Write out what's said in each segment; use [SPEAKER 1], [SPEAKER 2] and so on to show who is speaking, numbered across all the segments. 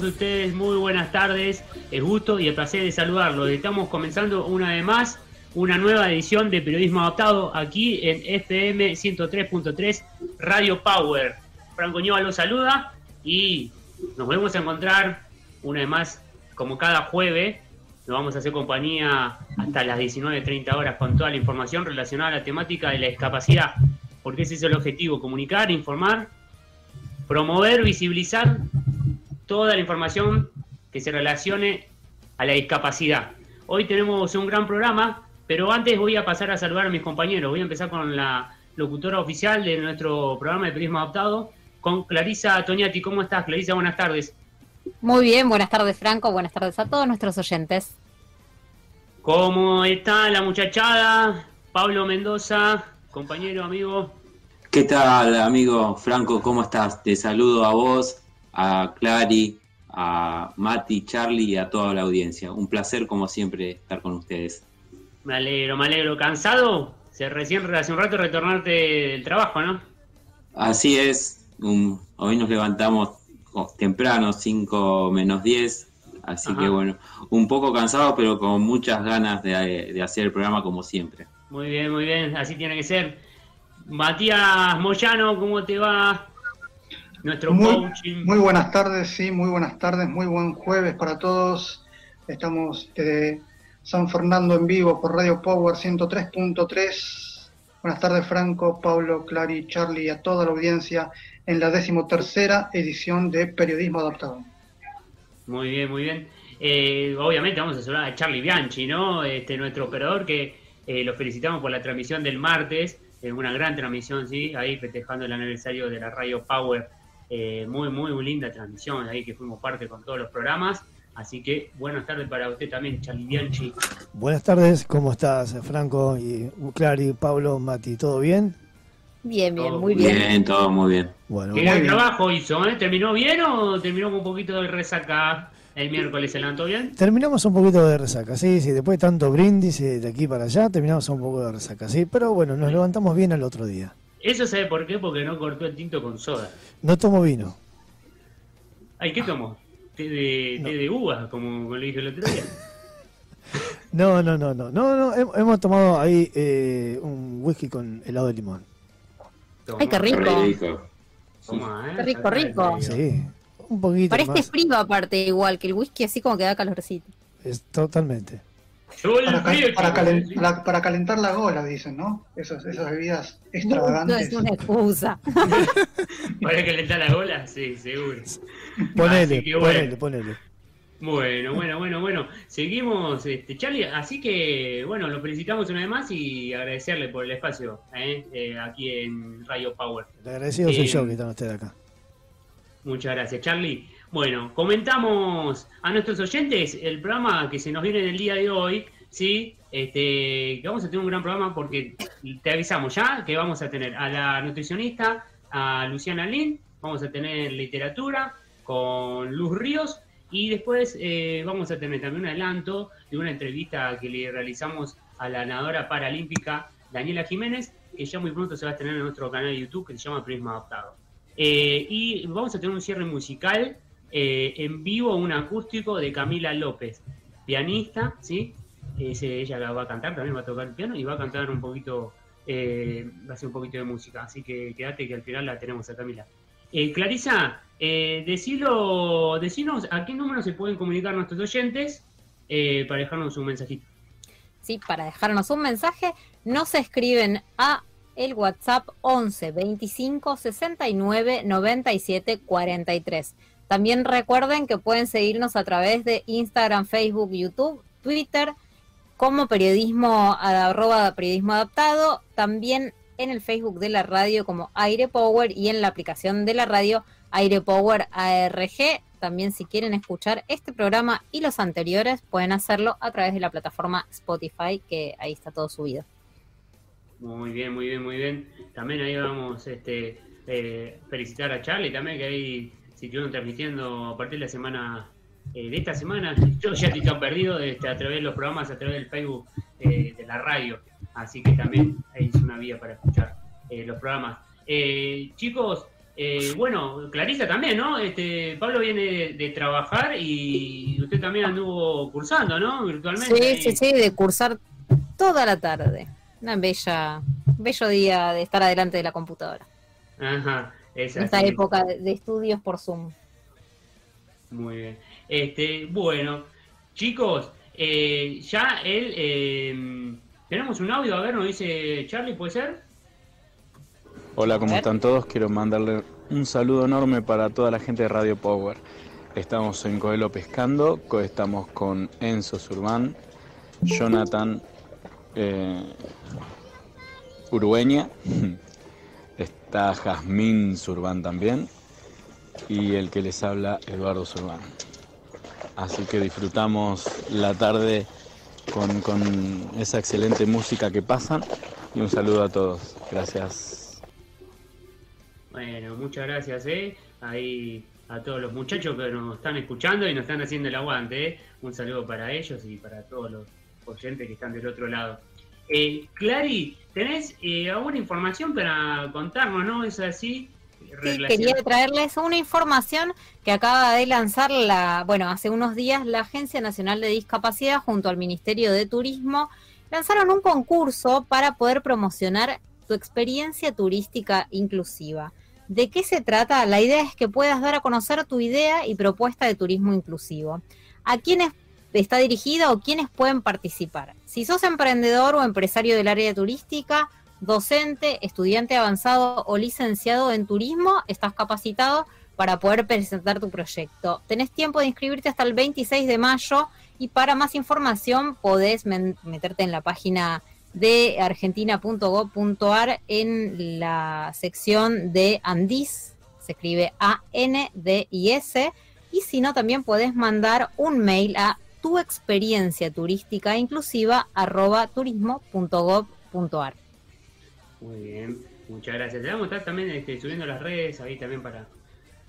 [SPEAKER 1] todos ustedes muy buenas tardes. El gusto y el placer de saludarlos. Estamos comenzando una vez más una nueva edición de Periodismo Adaptado aquí en FM 103.3 Radio Power. Franco Ñova los saluda y nos volvemos a encontrar una vez más como cada jueves. Nos vamos a hacer compañía hasta las 19.30 horas con toda la información relacionada a la temática de la discapacidad, porque ese es el objetivo, comunicar, informar, promover, visibilizar toda la información que se relacione a la discapacidad. Hoy tenemos un gran programa, pero antes voy a pasar a saludar a mis compañeros. Voy a empezar con la locutora oficial de nuestro programa de Periodismo Adaptado, con Clarisa Toñati. ¿Cómo estás, Clarisa? Buenas tardes.
[SPEAKER 2] Muy bien, buenas tardes, Franco. Buenas tardes a todos nuestros oyentes.
[SPEAKER 1] ¿Cómo está la muchachada? Pablo Mendoza, compañero, amigo.
[SPEAKER 3] ¿Qué tal, amigo Franco? ¿Cómo estás? Te saludo a vos, a Clary, a Mati, Charlie y a toda la audiencia. Un placer, como siempre, estar con ustedes.
[SPEAKER 1] Me alegro, me alegro. ¿Cansado? Se recién hace un rato retornarte del trabajo, ¿no?
[SPEAKER 3] Así es. hoy nos levantamos temprano, 5 menos 10. Así que bueno, un poco cansado, pero con muchas ganas de, hacer el programa como siempre.
[SPEAKER 1] Muy bien, muy bien, así tiene que ser. Matías Moyano, ¿cómo te va?
[SPEAKER 4] Nuestro muy, coaching. Muy buenas tardes, sí, muy buenas tardes, muy buen jueves para todos. Estamos de San Fernando en vivo por Radio Power 103.3. Buenas tardes, Franco, Pablo, Clary, Charlie y a toda la audiencia en la decimotercera edición de Periodismo Adaptado.
[SPEAKER 1] Muy bien, muy bien. Eh, obviamente vamos a saludar a Charlie Bianchi, ¿no? Este, nuestro operador que eh, lo felicitamos por la transmisión del martes, eh, una gran transmisión, ¿sí? Ahí festejando el aniversario de la Radio Power. Muy, muy, muy linda transmisión, ahí que fuimos parte con todos los programas. Así que buenas tardes para usted también, Charlie Bianchi.
[SPEAKER 5] Buenas tardes, ¿cómo estás, Franco y Clary, Pablo, Mati? ¿Todo bien?
[SPEAKER 2] Bien, bien, muy bien.
[SPEAKER 3] Bien, todo muy bien.
[SPEAKER 1] Bueno, ¿Qué gran trabajo hizo? ¿eh? ¿Terminó bien o terminó con un poquito de resaca el miércoles? ¿Se levantó bien?
[SPEAKER 5] Terminamos un poquito de resaca, sí, sí. Después de tanto brindis de aquí para allá, terminamos un poco de resaca, sí. Pero bueno, nos levantamos bien al otro día.
[SPEAKER 1] ¿Eso sabe por qué? Porque no cortó el tinto con soda.
[SPEAKER 5] No tomo vino.
[SPEAKER 1] Ay, ¿qué tomó? ¿Té de, té de uvas, como le dije el otro día?
[SPEAKER 5] no, no, no, no. No, no. Hemos tomado ahí eh, un whisky con helado de limón.
[SPEAKER 2] Ay, qué rico. Qué rico, rico.
[SPEAKER 5] Sí, un poquito.
[SPEAKER 2] Parece frío aparte, igual que el whisky, así como que da calorcito.
[SPEAKER 5] Es totalmente.
[SPEAKER 4] Para, para, calentar la gola, dicen, ¿no? Esas, esas bebidas extravagantes.
[SPEAKER 2] No, es una excusa.
[SPEAKER 1] para calentar la gola, sí, seguro.
[SPEAKER 5] Ponele, ponele, ponele.
[SPEAKER 1] Bueno, bueno, bueno, bueno. Seguimos, este, Charlie. Así que, bueno, lo felicitamos una vez más y agradecerle por el espacio ¿eh? Eh, aquí en Radio Power.
[SPEAKER 5] El agradecido soy yo eh, que están ustedes acá.
[SPEAKER 1] Muchas gracias, Charlie. Bueno, comentamos a nuestros oyentes el programa que se nos viene del día de hoy, ¿sí? Este, que vamos a tener un gran programa porque te avisamos ya que vamos a tener a la nutricionista, a Luciana Lin, vamos a tener literatura con Luz Ríos y después eh, vamos a tener también un adelanto de una entrevista que le realizamos a la nadadora paralímpica Daniela Jiménez, que ya muy pronto se va a tener en nuestro canal de YouTube que se llama Prisma Adaptado. Eh, y vamos a tener un cierre musical eh, en vivo, un acústico de Camila López, pianista, ¿sí? ella la va a cantar, también va a tocar el piano y va a cantar un poquito, va a hacer un poquito de música. Así que quédate que al final la tenemos a Camila. Clarisa, eh, decilo, decinos a qué número se pueden comunicar nuestros oyentes eh, para dejarnos un mensajito.
[SPEAKER 2] Sí, para dejarnos un mensaje, nos escriben a el WhatsApp 11 25 69 97 43. También recuerden que pueden seguirnos a través de Instagram, Facebook, YouTube, Twitter, como periodismo, arroba periodismo adaptado, también en el Facebook de la radio como Aire Power y en la aplicación de la radio Aire Power ARG. También si quieren escuchar este programa y los anteriores, pueden hacerlo a través de la plataforma Spotify, que ahí está todo subido.
[SPEAKER 1] Muy bien, muy bien, muy bien. También ahí vamos este, eh, felicitar a Charlie también, que ahí estuvieron transmitiendo a partir de la semana, eh, de esta semana. Yo ya estoy tan perdido este, a través de los programas, a través del Facebook eh, de la radio. Así que también es una vía para escuchar los programas. chicos, Eh, bueno, Clarisa también, ¿no? Este, Pablo viene de, trabajar y usted también anduvo cursando, ¿no? Virtualmente.
[SPEAKER 2] Sí, sí, sí, de cursar toda la tarde. Una bella, bello día de estar adelante de la computadora.
[SPEAKER 1] Ajá,
[SPEAKER 2] Esta época de estudios por Zoom.
[SPEAKER 1] Muy bien. Este, bueno, chicos, eh, ya él, eh, tenemos un audio, a ver, nos dice Charlie, ¿puede ser?
[SPEAKER 6] Hola, ¿cómo están todos? Quiero mandarle un saludo enorme para toda la gente de Radio Power. Estamos en Coelho Pescando, estamos con Enzo Surban, Jonathan eh, Urueña, está Jazmín Surban también y el que les habla Eduardo Surban. Así que disfrutamos la tarde con, con esa excelente música que pasan y un saludo a todos. Gracias.
[SPEAKER 1] Bueno, muchas gracias, ¿eh? Ahí a todos los muchachos que nos están escuchando y nos están haciendo el aguante. ¿eh? Un saludo para ellos y para todos los oyentes que están del otro lado. Eh, Clary, ¿tenés eh, alguna información para contarnos, no? ¿Es así?
[SPEAKER 2] Sí, quería traerles una información que acaba de lanzar la, bueno, hace unos días la Agencia Nacional de Discapacidad junto al Ministerio de Turismo lanzaron un concurso para poder promocionar tu experiencia turística inclusiva. ¿De qué se trata? La idea es que puedas dar a conocer tu idea y propuesta de turismo inclusivo. ¿A quiénes está dirigida o quiénes pueden participar? Si sos emprendedor o empresario del área turística, docente, estudiante avanzado o licenciado en turismo, estás capacitado para poder presentar tu proyecto. Tenés tiempo de inscribirte hasta el 26 de mayo y para más información podés meterte en la página de argentina.gov.ar en la sección de Andis, se escribe A-N-D-I-S, y si no, también podés mandar un mail a tu experiencia turística inclusiva arroba turismo.gov.ar.
[SPEAKER 1] Muy bien, muchas gracias. Te vamos a estar también este, subiendo las redes ahí también para,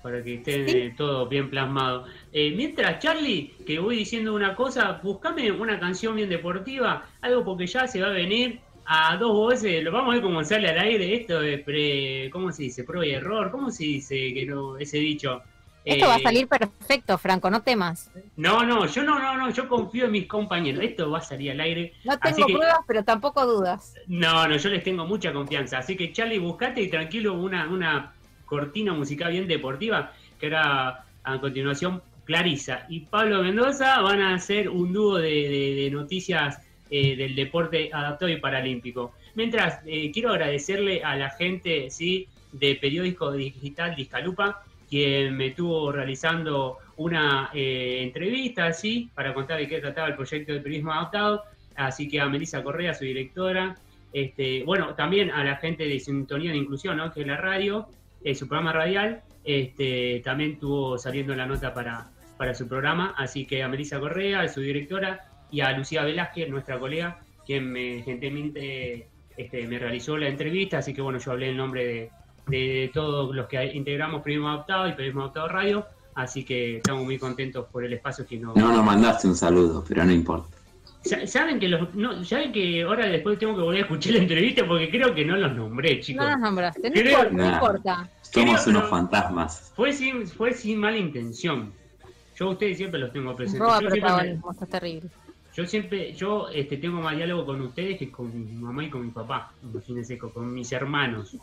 [SPEAKER 1] para que esté eh, todo bien plasmado. Eh, mientras, Charlie, que voy diciendo una cosa, buscame una canción bien deportiva, algo porque ya se va a venir a dos voces, lo vamos a ver cómo sale al aire esto de pre, ¿cómo se dice? Pro y error, ¿cómo se dice que no, ese dicho?
[SPEAKER 2] Esto va a eh, salir perfecto, Franco, no temas.
[SPEAKER 1] No, no, yo no, no, no, yo confío en mis compañeros. Esto va a salir al aire.
[SPEAKER 2] No tengo pruebas, pero tampoco dudas.
[SPEAKER 1] No, no, yo les tengo mucha confianza. Así que, Charlie, buscate y tranquilo una, una cortina musical bien deportiva, que era a continuación Clarisa y Pablo Mendoza van a hacer un dúo de, noticias eh, del deporte adaptado y paralímpico. Mientras, eh, quiero agradecerle a la gente ¿sí? de Periódico Digital Discalupa quien me estuvo realizando una eh, entrevista así para contar de qué trataba el proyecto de periodismo adaptado. Así que a Melissa Correa, su directora, este, bueno, también a la gente de Sintonía de Inclusión, ¿no? que es la radio, eh, su programa radial, este, también estuvo saliendo la nota para, para su programa. Así que a Melissa Correa, su directora, y a Lucía Velázquez, nuestra colega, quien me gentilmente este, me realizó la entrevista. Así que bueno, yo hablé en nombre de, de todos los que integramos Periodismo Adaptado y Periodismo Adaptado Radio, así que estamos muy contentos por el espacio que nos...
[SPEAKER 3] No nos mandaste un saludo, pero no importa.
[SPEAKER 1] Saben que los, no, saben que ahora después tengo que volver a escuchar la entrevista porque creo que no los nombré, chicos.
[SPEAKER 2] No los nombraste, no, importa,
[SPEAKER 3] Somos unos fantasmas.
[SPEAKER 1] Fue sin, fue sin mala intención. Yo a ustedes siempre los tengo presentes.
[SPEAKER 2] Yo terrible.
[SPEAKER 1] Yo siempre, yo este, tengo más diálogo con ustedes que con mi mamá y con mi papá, imagínense, con, mis hermanos.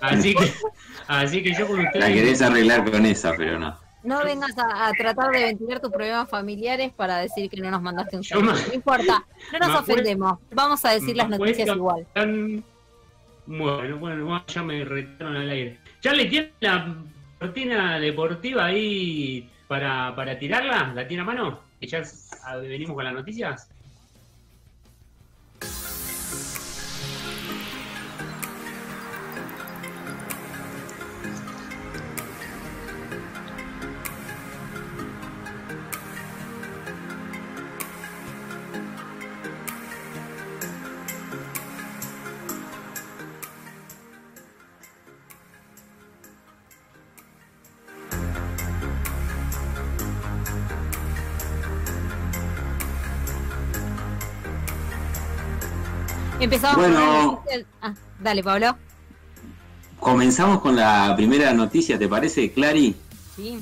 [SPEAKER 1] Así que, así que yo con ustedes...
[SPEAKER 3] La querés arreglar con esa, pero no.
[SPEAKER 2] No vengas a, tratar de ventilar tus problemas familiares para decir que no nos mandaste un saludo. No importa, no nos ofendemos. Vamos a decir las noticias igual.
[SPEAKER 1] Bueno, bueno, ya me retiraron al aire. Charlie, ¿tiene la cortina deportiva ahí para, para tirarla? ¿La tiene a mano? Ya venimos con las noticias.
[SPEAKER 2] Empezamos
[SPEAKER 3] bueno,
[SPEAKER 2] ah, dale, Pablo.
[SPEAKER 3] comenzamos con la primera noticia, ¿te parece, Clary?
[SPEAKER 2] Sí.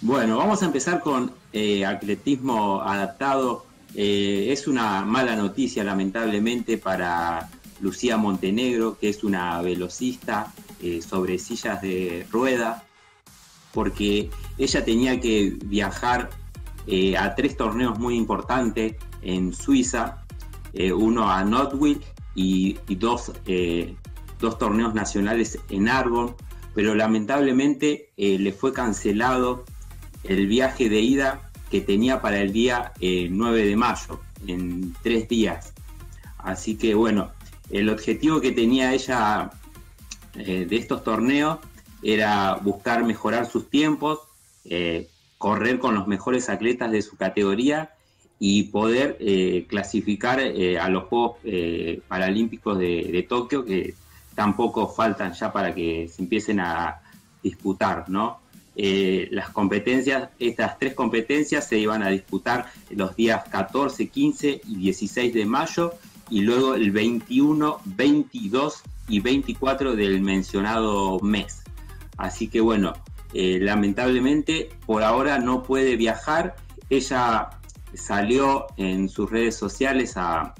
[SPEAKER 3] Bueno, vamos a empezar con eh, atletismo adaptado. Eh, es una mala noticia, lamentablemente, para Lucía Montenegro, que es una velocista eh, sobre sillas de rueda, porque ella tenía que viajar a tres torneos muy importantes en Suiza, uno a Notwill y, dos dos torneos nacionales en Arbon, pero lamentablemente eh, le fue cancelado el viaje de ida que tenía para el día 9 eh, de mayo, en tres días. Así que bueno, el objetivo que tenía ella eh, de estos torneos era buscar mejorar sus tiempos, correr con los mejores atletas de su categoría y poder clasificar a los Juegos Paralímpicos de, Tokio, que tampoco faltan ya para que se empiecen a disputar, ¿no? Eh, las competencias, estas tres competencias se iban a disputar los días 14, 15 y 16 de mayo y luego el 21, 22 y 24 del mencionado mes. Así que bueno, eh, lamentablemente por ahora no puede viajar. Ella salió en sus redes sociales a,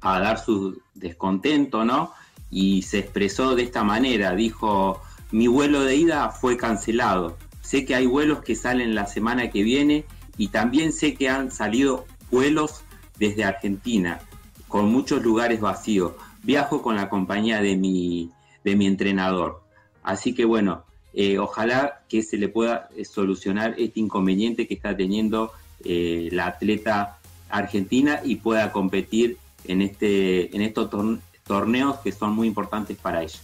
[SPEAKER 3] a dar su descontento, ¿no? y se expresó de esta manera, dijo, mi vuelo de ida fue cancelado, sé que hay vuelos que salen la semana que viene y también sé que han salido vuelos desde Argentina, con muchos lugares vacíos. Viajo con la compañía de mi, de mi entrenador. Así que bueno, eh, ojalá que se le pueda eh, solucionar este inconveniente que está teniendo eh, la atleta argentina y pueda competir en, este, en estos torneos que son muy importantes para ella.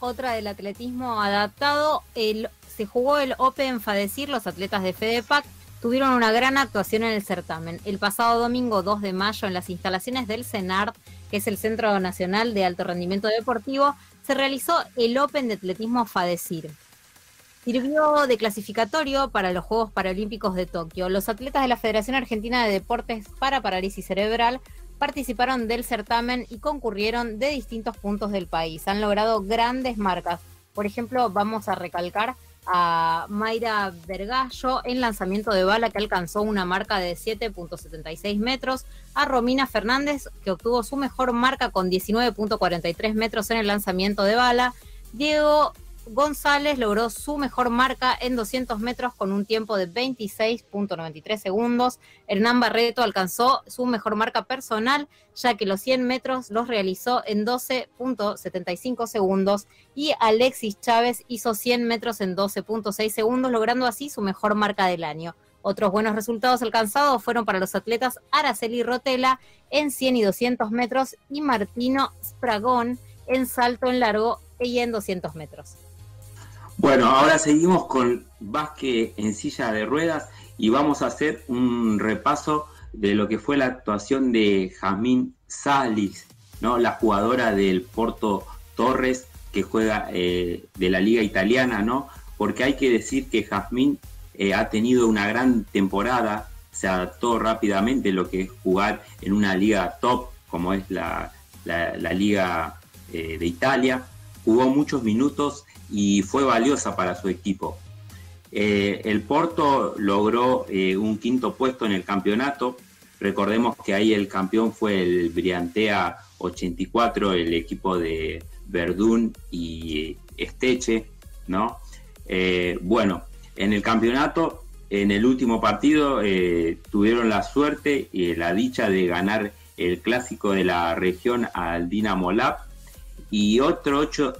[SPEAKER 2] Otra del atletismo adaptado, el, se jugó el Open Fadecir, los atletas de FedePac tuvieron una gran actuación en el certamen. El pasado domingo 2 de mayo en las instalaciones del CENART, que es el Centro Nacional de Alto Rendimiento Deportivo, se realizó el Open de Atletismo Fadecir. Sirvió de clasificatorio para los Juegos Paralímpicos de Tokio. Los atletas de la Federación Argentina de Deportes para Parálisis Cerebral participaron del certamen y concurrieron de distintos puntos del país. Han logrado grandes marcas. Por ejemplo, vamos a recalcar a Mayra Vergallo en lanzamiento de bala que alcanzó una marca de 7.76 metros, a Romina Fernández que obtuvo su mejor marca con 19.43 metros en el lanzamiento de bala, Diego González logró su mejor marca en 200 metros con un tiempo de 26.93 segundos. Hernán Barreto alcanzó su mejor marca personal, ya que los 100 metros los realizó en 12.75 segundos. Y Alexis Chávez hizo 100 metros en 12.6 segundos, logrando así su mejor marca del año. Otros buenos resultados alcanzados fueron para los atletas Araceli Rotela en 100 y 200 metros y Martino Spragón en salto en largo y en 200 metros.
[SPEAKER 3] Bueno, ahora seguimos con básquet en silla de ruedas y vamos a hacer un repaso de lo que fue la actuación de Jazmín Salis, ¿no? la jugadora del Porto Torres que juega eh, de la liga italiana, ¿no? Porque hay que decir que Jazmín eh, ha tenido una gran temporada, se adaptó rápidamente lo que es jugar en una liga top como es la, liga eh, de Italia, jugó muchos minutos y fue valiosa para su equipo. Eh, el Porto logró eh, un quinto puesto en el campeonato. Recordemos que ahí el campeón fue el Briantea 84, el equipo de Verdún y Esteche, ¿no? Eh, bueno, en el campeonato, en el último partido, tuvieron la suerte y la dicha de ganar el clásico de la región al Dinamo Lab y otro hecho,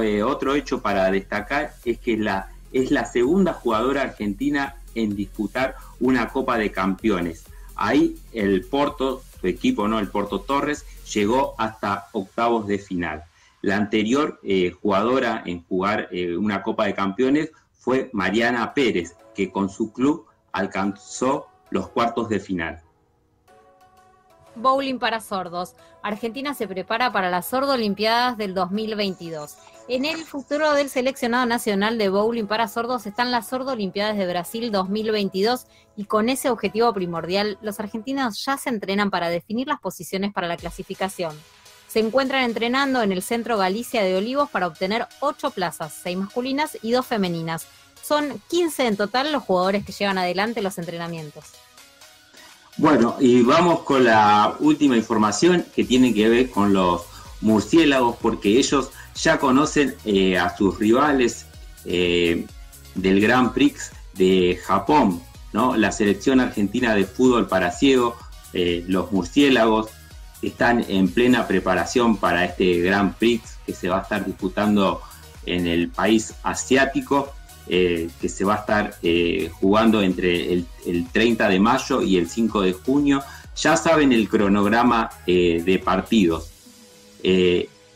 [SPEAKER 3] eh, otro hecho para destacar es que la, es la segunda jugadora argentina en disputar una Copa de Campeones. Ahí el Porto, su equipo, ¿no? El Porto Torres, llegó hasta octavos de final. La anterior eh, jugadora en jugar eh, una Copa de Campeones fue Mariana Pérez, que con su club alcanzó los cuartos de final.
[SPEAKER 2] Bowling para sordos. Argentina se prepara para las Sordo Olimpiadas del 2022. En el futuro del seleccionado nacional de bowling para sordos están las Sordo Olimpiadas de Brasil 2022 y con ese objetivo primordial los argentinos ya se entrenan para definir las posiciones para la clasificación. se encuentran entrenando en el Centro Galicia de Olivos para obtener ocho plazas, seis masculinas y dos femeninas. Son 15 en total los jugadores que llevan adelante los entrenamientos.
[SPEAKER 3] Bueno, y vamos con la última información que tiene que ver con los murciélagos, porque ellos ya conocen eh, a sus rivales eh, del Grand Prix de Japón, ¿no? La selección argentina de fútbol para ciego, eh, los murciélagos, están en plena preparación para este Grand Prix que se va a estar disputando en el país asiático. Eh, que se va a estar eh, jugando entre el, 30 de mayo y el 5 de junio. Ya saben el cronograma eh, de partidos.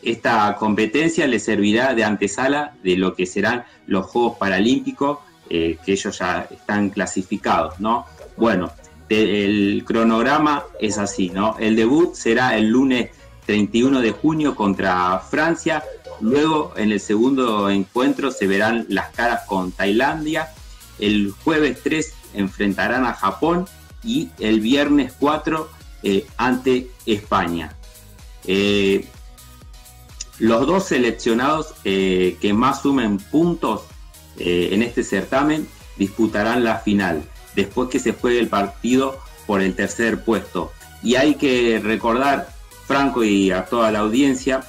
[SPEAKER 3] esta competencia les servirá de antesala de lo que serán los Juegos Paralímpicos, que ellos ya están clasificados, ¿no? Bueno, el cronograma es así, ¿no? El debut será el lunes 31 de junio contra Francia, Luego, en el segundo encuentro, se verán las caras con Tailandia. El jueves 3 enfrentarán a Japón y el viernes 4 eh, ante España. Eh, los dos seleccionados eh, que más sumen puntos en este certamen disputarán la final, después que se juegue el partido por el tercer puesto. Y hay que recordar, Franco y a toda la audiencia,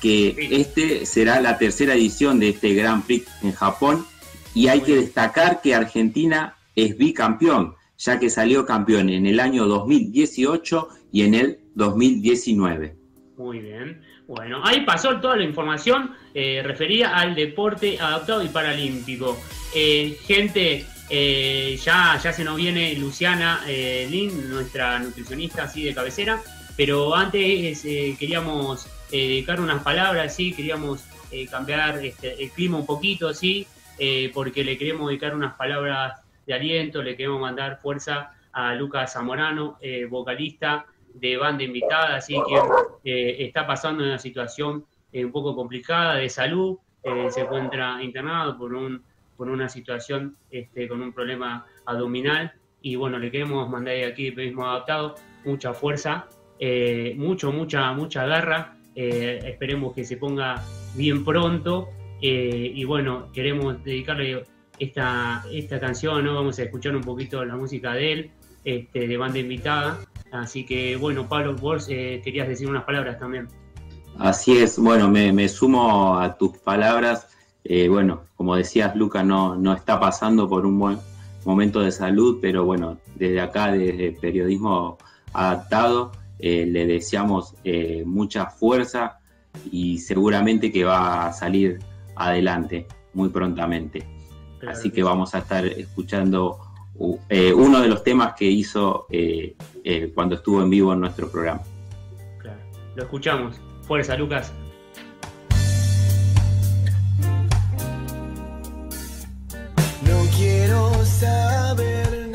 [SPEAKER 3] que este será la tercera edición de este Grand Prix en Japón y hay que destacar que Argentina es bicampeón, ya que salió campeón en el año 2018 y en el 2019.
[SPEAKER 1] Muy bien. Bueno, ahí pasó toda la información eh, referida al deporte adaptado y paralímpico. Eh, gente, eh, ya, ya se nos viene Luciana Lin, nuestra nutricionista así de cabecera, pero antes queríamos eh, dedicar unas palabras, sí, queríamos eh, cambiar este, el clima un poquito, sí, eh, porque le queremos dedicar unas palabras de aliento, le queremos mandar fuerza a Lucas Zamorano, vocalista de banda invitada, así que está pasando una situación un poco complicada de salud, se encuentra internado por un por una situación este, con un problema abdominal. Y bueno, le queremos mandar aquí Periodismo Adaptado mucha fuerza, mucho, mucha, mucha garra eh, esperemos que se ponga bien pronto. Eh, y bueno, queremos dedicarle esta, esta canción, ¿no? Vamos a escuchar un poquito la música de él, este, de banda invitada. Así que bueno, Pablo, vos eh, querías decir unas palabras también.
[SPEAKER 3] Así es, bueno, me, sumo a tus palabras. bueno, como decías, Luca no, no está pasando por un buen momento de salud, pero bueno, desde acá, desde periodismo adaptado, eh, le deseamos eh, mucha fuerza y seguramente que va a salir adelante muy prontamente. Así que vamos a estar escuchando eh, uno de los temas que hizo cuando estuvo en vivo en nuestro programa.
[SPEAKER 1] Claro, lo escuchamos. Fuerza, Lucas.
[SPEAKER 7] No quiero saber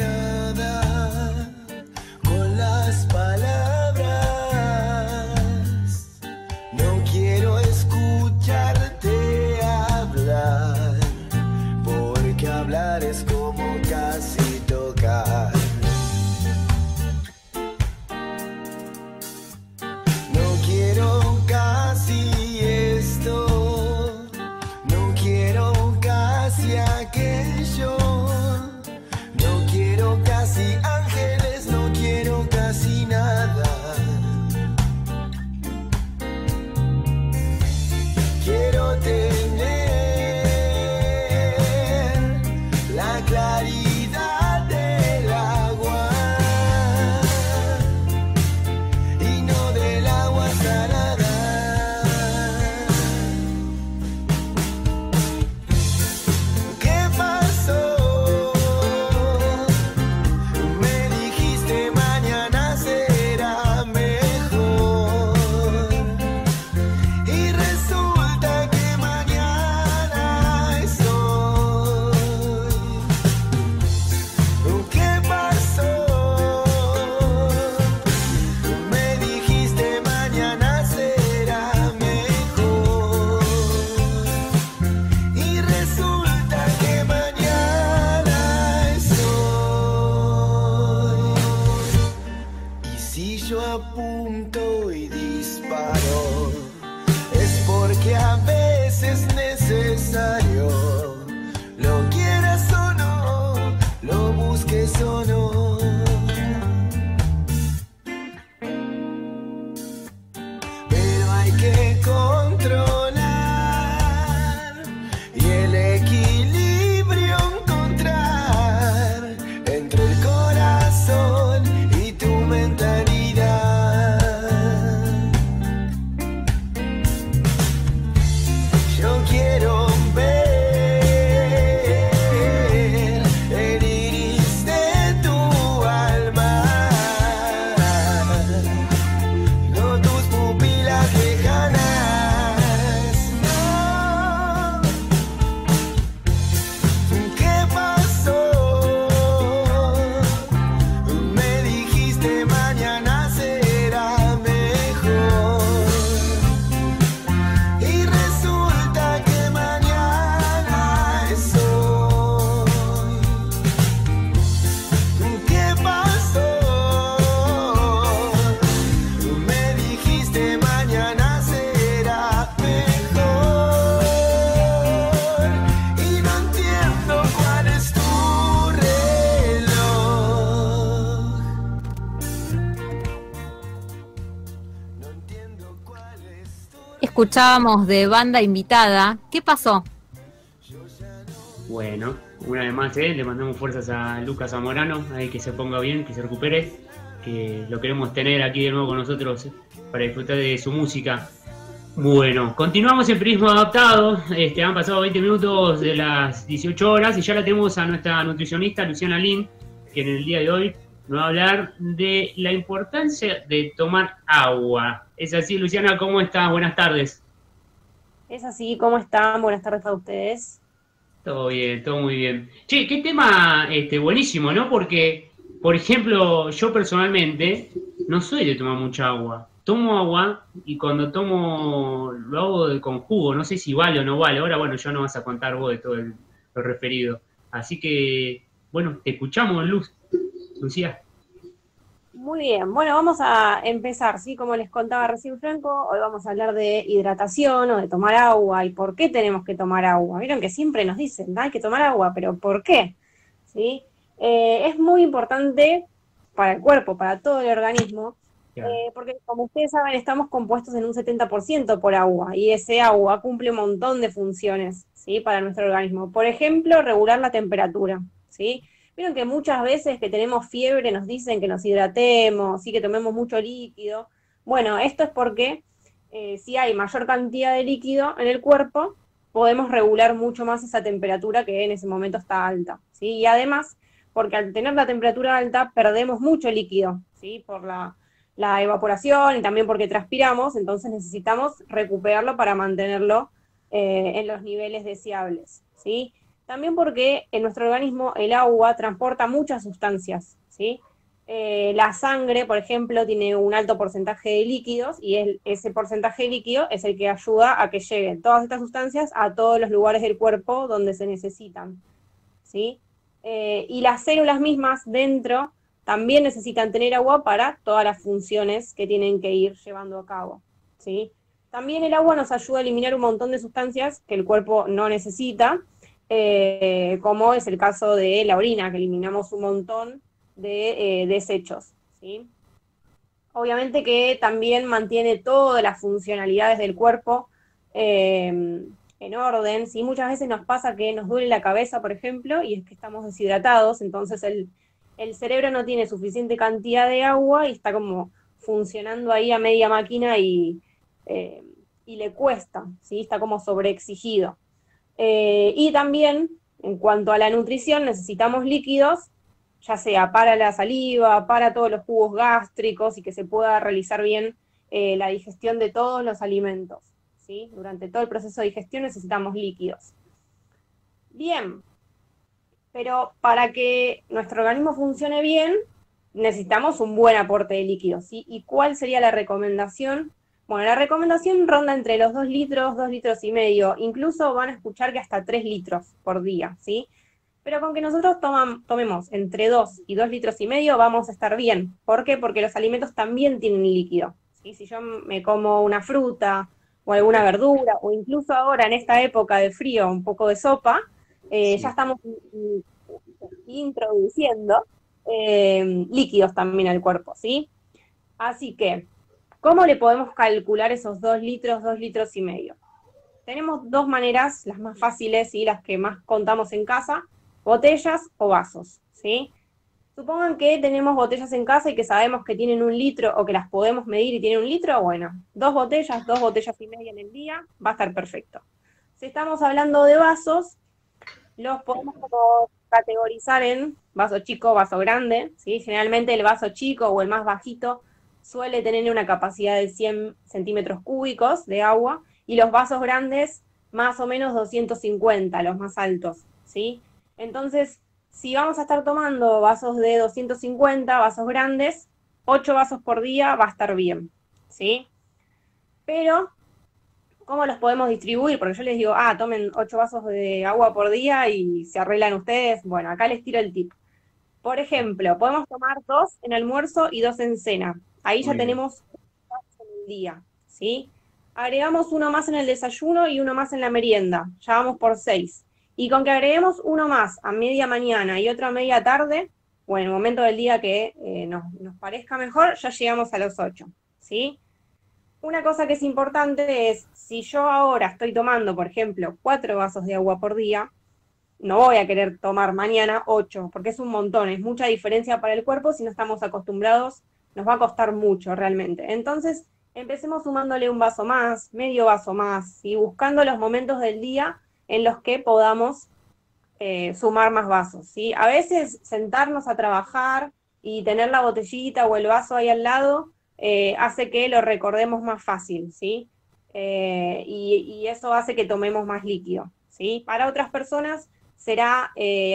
[SPEAKER 2] Escuchábamos de banda invitada. ¿Qué pasó?
[SPEAKER 1] Bueno, una vez más, ¿eh? le mandamos fuerzas a Lucas Zamorano, ahí que se ponga bien, que se recupere, que lo queremos tener aquí de nuevo con nosotros para disfrutar de su música. Bueno, continuamos en Prismo Adaptado, este, han pasado 20 minutos de las 18 horas y ya la tenemos a nuestra nutricionista Luciana Lin, que en el día de hoy nos va a hablar de la importancia de tomar agua. Es así, Luciana, ¿cómo estás? Buenas tardes.
[SPEAKER 8] Es así, ¿cómo están? Buenas tardes a ustedes.
[SPEAKER 1] Todo bien, todo muy bien. Che, qué tema este, buenísimo, ¿no? Porque, por ejemplo, yo personalmente no soy de tomar mucha agua. Tomo agua y cuando tomo lo hago de- con jugo. No sé si vale o no vale. Ahora, bueno, ya no vas a contar vos de todo el- lo referido. Así que, bueno, te escuchamos, Luz. Lucía.
[SPEAKER 8] Muy bien, bueno, vamos a empezar, ¿sí? Como les contaba recién Franco, hoy vamos a hablar de hidratación o de tomar agua y por qué tenemos que tomar agua. Vieron que siempre nos dicen, hay que tomar agua, pero ¿por qué? ¿Sí? Eh, es muy importante para el cuerpo, para todo el organismo, eh, porque como ustedes saben, estamos compuestos en un 70% por agua y ese agua cumple un montón de funciones, ¿sí? Para nuestro organismo. Por ejemplo, regular la temperatura, ¿sí? Vieron que muchas veces que tenemos fiebre nos dicen que nos hidratemos, sí que tomemos mucho líquido. Bueno, esto es porque eh, si hay mayor cantidad de líquido en el cuerpo, podemos regular mucho más esa temperatura que en ese momento está alta. ¿sí? Y además, porque al tener la temperatura alta, perdemos mucho líquido, ¿sí? por la, evaporación y también porque transpiramos, entonces necesitamos recuperarlo para mantenerlo eh, en los niveles deseables. ¿sí? También porque en nuestro organismo el agua transporta muchas sustancias, ¿sí? Eh, la sangre, por ejemplo, tiene un alto porcentaje de líquidos y ese porcentaje de líquido es el que ayuda a que lleguen todas estas sustancias a todos los lugares del cuerpo donde se necesitan, ¿sí? Eh, y las células mismas dentro también necesitan tener agua para todas las funciones que tienen que ir llevando a cabo, ¿sí? También el agua nos ayuda a eliminar un montón de sustancias que el cuerpo no necesita, eh, como es el caso de la orina, que eliminamos un montón de eh, desechos. ¿sí? Obviamente que también mantiene todas las funcionalidades del cuerpo eh, en orden. ¿sí? Muchas veces nos pasa que nos duele la cabeza, por ejemplo, y es que estamos deshidratados, entonces el, cerebro no tiene suficiente cantidad de agua y está como funcionando ahí a media máquina y, eh, le cuesta, está como sobreexigido. Eh, y también, en cuanto a la nutrición, necesitamos líquidos, ya sea para la saliva, para todos los jugos gástricos y que se pueda realizar bien eh, la digestión de todos los alimentos. ¿sí? Durante todo el proceso de digestión necesitamos líquidos. Bien, pero para que nuestro organismo funcione bien, necesitamos un buen aporte de líquidos. ¿sí? ¿Y cuál sería la recomendación? Bueno, la recomendación ronda entre los 2 litros, 2 litros y medio, incluso van a escuchar que hasta 3 litros por día, ¿sí? Pero con que nosotros toman, tomemos entre 2 y 2 litros y medio vamos a estar bien. ¿Por qué? Porque los alimentos también tienen líquido. ¿sí? Si yo me como una fruta o alguna verdura, o incluso ahora en esta época de frío, un poco de sopa, eh, ya estamos introduciendo eh, líquidos también al cuerpo, ¿sí? Así que, ¿cómo le podemos calcular esos dos litros, dos litros y medio? Tenemos dos maneras, las más fáciles y las que más contamos en casa, botellas o vasos, ¿sí? Supongan que tenemos botellas en casa y que sabemos que tienen un litro o que las podemos medir y tienen un litro, bueno, dos botellas, dos botellas y media en el día, va a estar perfecto. Si estamos hablando de vasos, los podemos categorizar en vaso chico, vaso grande, ¿sí? Generalmente el vaso chico o el más bajito suele tener una capacidad de 100 centímetros cúbicos de agua y los vasos grandes más o menos 250, los más altos, ¿sí? Entonces, si vamos a estar tomando vasos de 250, vasos grandes, 8 vasos por día va a estar bien, ¿sí? Pero, ¿cómo los podemos distribuir? Porque yo les digo, ah, tomen 8 vasos de agua por día y se arreglan ustedes. Bueno, acá les tiro el tip. Por ejemplo, podemos tomar dos en almuerzo y dos en cena. Ahí ya tenemos en el día, ¿sí? Agregamos uno más en el desayuno y uno más en la merienda. Ya vamos por seis. Y con que agreguemos uno más a media mañana y otro a media tarde, o en el momento del día que eh, nos, parezca mejor, ya llegamos a los ocho, ¿sí? Una cosa que es importante es, si yo ahora estoy tomando, por ejemplo, cuatro vasos de agua por día, no voy a querer tomar mañana ocho, porque es un montón, es mucha diferencia para el cuerpo, si no estamos acostumbrados, nos va a costar mucho realmente. Entonces, empecemos sumándole un vaso más, medio vaso más, y buscando los momentos del día en los que podamos eh, sumar más vasos. ¿sí? A veces sentarnos a trabajar y tener la botellita o el vaso ahí al lado eh, hace que lo recordemos más fácil, ¿sí? Eh, y, eso hace que tomemos más líquido, ¿sí? Para otras personas será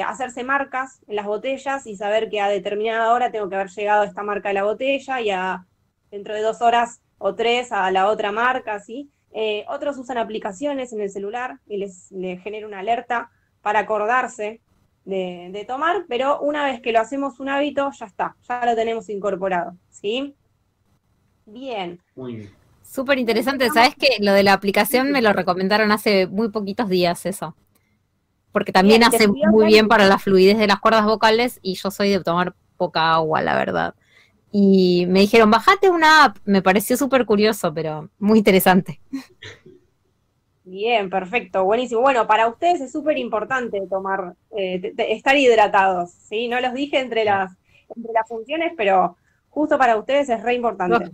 [SPEAKER 8] hacerse marcas en las botellas y saber que a determinada hora tengo que haber llegado a esta marca de la botella y a dentro de dos horas o tres a la otra marca, ¿sí? Eh, otros usan aplicaciones en el celular y les, genera una alerta para acordarse de, tomar, pero una vez que lo hacemos un hábito, ya está, ya lo tenemos incorporado, ¿sí? Bien.
[SPEAKER 2] Muy bien. Súper interesante, ¿sabes que Lo de la aplicación me lo recomendaron hace muy poquitos días eso. Porque también hace muy bien para la fluidez de las cuerdas vocales y yo soy de tomar poca agua, la verdad. Y me dijeron, bajate una app. Me pareció súper curioso, pero muy interesante.
[SPEAKER 8] Bien, perfecto, buenísimo. Bueno, para ustedes es súper importante tomar, eh, estar hidratados, ¿sí? No los dije entre las, entre las funciones, pero justo para ustedes es re importante.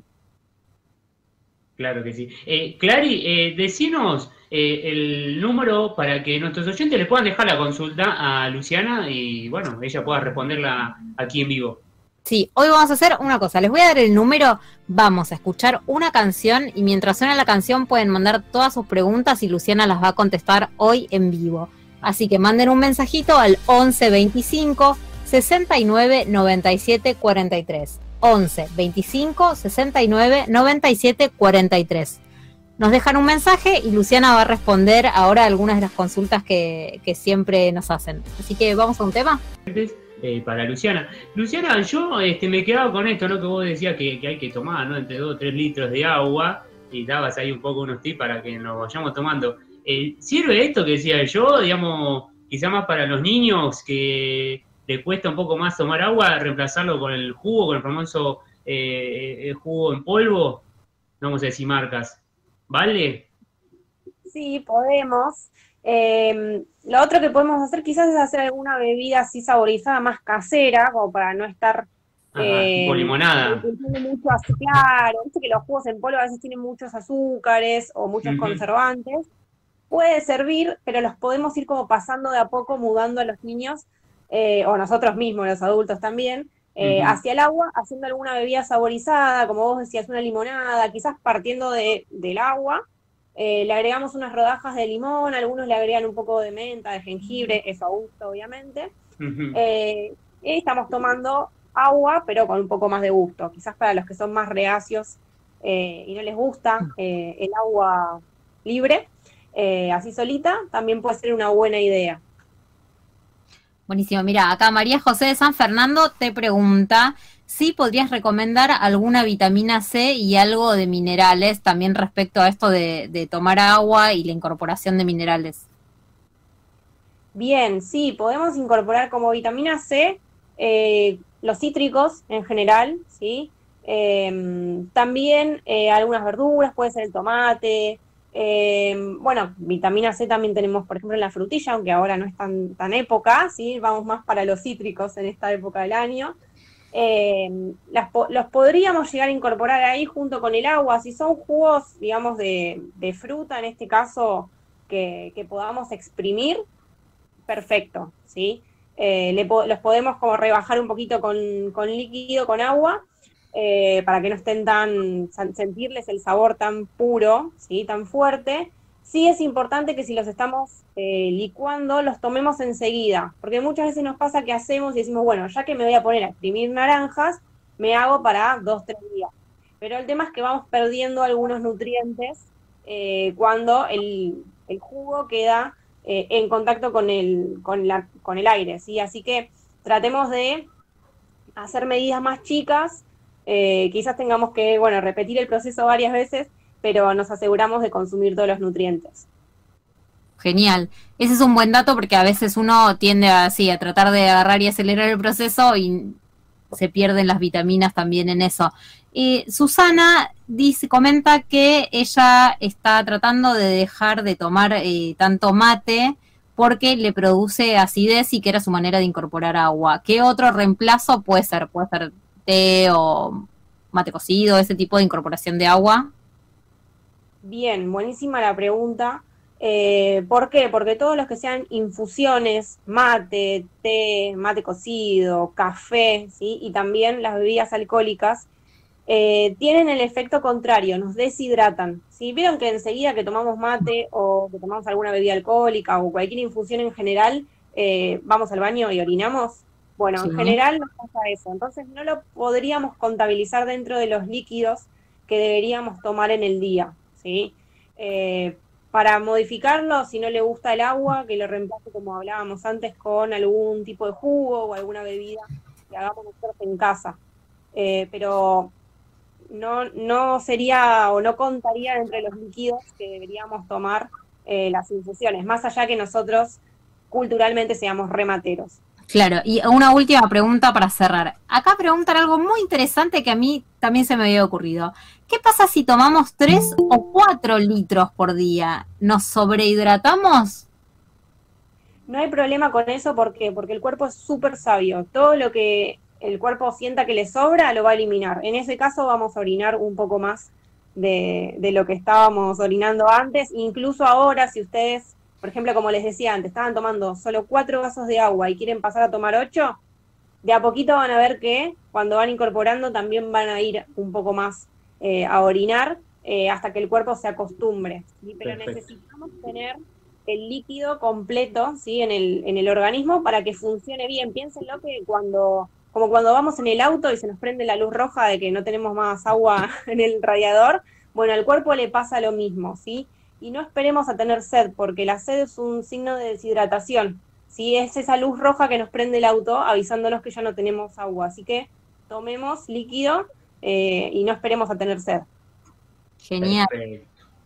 [SPEAKER 1] Claro que sí. Eh, Clary, eh, decinos eh, el número para que nuestros oyentes le puedan dejar la consulta a Luciana y, bueno, ella pueda responderla aquí en vivo.
[SPEAKER 2] Sí, hoy vamos a hacer una cosa. Les voy a dar el número, vamos a escuchar una canción y mientras suena la canción pueden mandar todas sus preguntas y Luciana las va a contestar hoy en vivo. Así que manden un mensajito al 11 25 69 97 43. 11 25 69 97 43. Nos dejan un mensaje y Luciana va a responder ahora algunas de las consultas que, siempre nos hacen. Así que vamos a un tema.
[SPEAKER 1] Eh, para Luciana. Luciana, yo este, me quedaba con esto, ¿no? Que vos decías que, hay que tomar, ¿no? Entre 2 o 3 litros de agua y dabas ahí un poco unos tips para que nos vayamos tomando. Eh, ¿Sirve esto que decía yo, digamos, quizá más para los niños que les cuesta un poco más tomar agua, reemplazarlo con el jugo, con el famoso eh, jugo en polvo? No vamos a decir marcas. ¿Vale?
[SPEAKER 8] Sí, podemos. Eh, lo otro que podemos hacer quizás es hacer alguna bebida así saborizada más casera, como para no estar...
[SPEAKER 1] eh, limonada.
[SPEAKER 8] Mucho claro, viste que los jugos en polvo a veces tienen muchos azúcares o muchos conservantes. Puede servir, pero los podemos ir como pasando de a poco, mudando a los niños, eh, o nosotros mismos, los adultos también, eh, hacia el agua, haciendo alguna bebida saborizada, como vos decías, una limonada, quizás partiendo de, del agua, eh, le agregamos unas rodajas de limón, algunos le agregan un poco de menta, de jengibre, eso a gusto, obviamente. Eh, y estamos tomando agua, pero con un poco más de gusto. Quizás para los que son más reacios y no les gusta el agua libre, así solita, también puede ser una buena idea.
[SPEAKER 2] Buenísimo. Mira, acá María José de San Fernando te pregunta si podrías recomendar alguna vitamina C y algo de minerales también respecto a esto de, tomar agua y la incorporación de minerales.
[SPEAKER 8] Bien, sí, podemos incorporar como vitamina C eh, los cítricos en general, ¿sí? Em, también eh, algunas verduras, puede ser el tomate, eh, bueno, vitamina C también tenemos, por ejemplo, en la frutilla, aunque ahora no es tan, tan época, ¿sí? vamos más para los cítricos en esta época del año. Eh, los podríamos llegar a incorporar ahí junto con el agua. Si son jugos, digamos, de, fruta, en este caso, que, podamos exprimir, perfecto, ¿sí? Eh, los podemos como rebajar un poquito con, con líquido, con agua, eh, para que no estén tan, sentirles el sabor tan puro, ¿sí? tan fuerte. Sí es importante que si los estamos eh, licuando, los tomemos enseguida, porque muchas veces nos pasa que hacemos y decimos, bueno, ya que me voy a poner a exprimir naranjas, me hago para dos, tres días. Pero el tema es que vamos perdiendo algunos nutrientes eh, cuando el, jugo queda en contacto con el, con, la, con el aire, ¿sí? Así que tratemos de hacer medidas más chicas eh, quizás tengamos que, bueno, repetir el proceso varias veces, pero nos aseguramos de consumir todos los nutrientes.
[SPEAKER 2] Genial. Ese es un buen dato porque a veces uno tiende así a tratar de agarrar y acelerar el proceso y se pierden las vitaminas también en eso. Y Susana dice, comenta que ella está tratando de dejar de tomar eh, tanto mate porque le produce acidez y que era su manera de incorporar agua. ¿Qué otro reemplazo puede ser? Puede ser té o mate cocido, ese tipo de incorporación de agua?
[SPEAKER 8] Bien, buenísima la pregunta. Eh, ¿Por qué? Porque todos los que sean infusiones, mate, té, mate cocido, café, ¿sí? y también las bebidas alcohólicas, eh, tienen el efecto contrario, nos deshidratan. Si vieron que enseguida que tomamos mate o que tomamos alguna bebida alcohólica o cualquier infusión en general, eh, vamos al baño y orinamos, bueno, en general nos pasa eso. Entonces no lo podríamos contabilizar dentro de los líquidos que deberíamos tomar en el día, ¿sí? Eh, para modificarlo, si no le gusta el agua, que lo reemplace, como hablábamos antes, con algún tipo de jugo o alguna bebida que hagamos nosotros en casa. Eh, pero no, no sería o no contaría entre los líquidos que deberíamos tomar eh, las infusiones, más allá que nosotros culturalmente seamos remateros.
[SPEAKER 2] Claro, y una última pregunta para cerrar. Acá preguntan algo muy interesante que a mí también se me había ocurrido. ¿Qué pasa si tomamos 3 o 4 litros por día? ¿Nos sobrehidratamos?
[SPEAKER 8] No hay problema con eso porque, porque el cuerpo es súper sabio. Todo lo que el cuerpo sienta que le sobra lo va a eliminar. En ese caso vamos a orinar un poco más de, de lo que estábamos orinando antes. Incluso ahora, si ustedes por ejemplo, como les decía antes, estaban tomando solo cuatro vasos de agua y quieren pasar a tomar ocho, de a poquito van a ver que cuando van incorporando también van a ir un poco más eh, a orinar eh, hasta que el cuerpo se acostumbre. Pero necesitamos tener el líquido completo ¿sí? en, el, en el organismo para que funcione bien. Piénsenlo que cuando, como cuando vamos en el auto y se nos prende la luz roja de que no tenemos más agua en el radiador, bueno, al cuerpo le pasa lo mismo, ¿sí? Y no esperemos a tener sed, porque la sed es un signo de deshidratación. Si es esa luz roja que nos prende el auto avisándonos que ya no tenemos agua. Así que tomemos líquido eh, y no esperemos a tener sed.
[SPEAKER 1] Genial.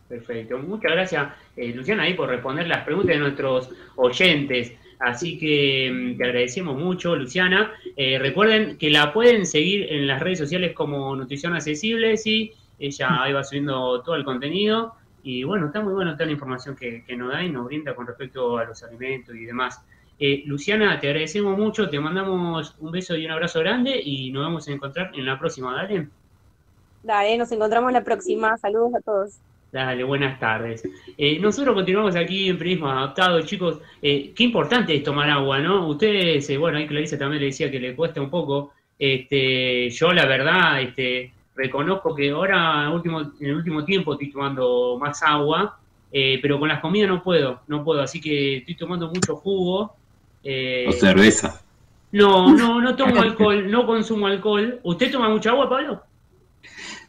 [SPEAKER 1] Perfecto, Muchas gracias, eh, Luciana, ahí por responder las preguntas de nuestros oyentes. Así que mm, te agradecemos mucho, Luciana. Eh, recuerden que la pueden seguir en las redes sociales como Nutrición Accesible, sí. Ella ahí va subiendo todo el contenido. Y bueno, está muy bueno toda la información que, nos da y nos brinda con respecto a los alimentos y demás. Eh, Luciana, te agradecemos mucho, te mandamos un beso y un abrazo grande y nos vamos a encontrar en la próxima, dale.
[SPEAKER 8] Dale, nos encontramos la próxima. Saludos a todos.
[SPEAKER 1] Dale, buenas tardes. Eh, nosotros continuamos aquí en Prisma Adaptado, chicos. Eh, qué importante es tomar agua, ¿no? Ustedes, bueno, ahí Clarice también le decía que le cuesta un poco. Este, yo la verdad, este, reconozco que ahora último, en el último tiempo estoy tomando más agua, eh, pero con las comidas no puedo, no puedo, así que estoy tomando mucho jugo.
[SPEAKER 3] Eh, o cerveza.
[SPEAKER 1] No, no, no tomo alcohol, no consumo alcohol. ¿Usted toma mucha agua, Pablo?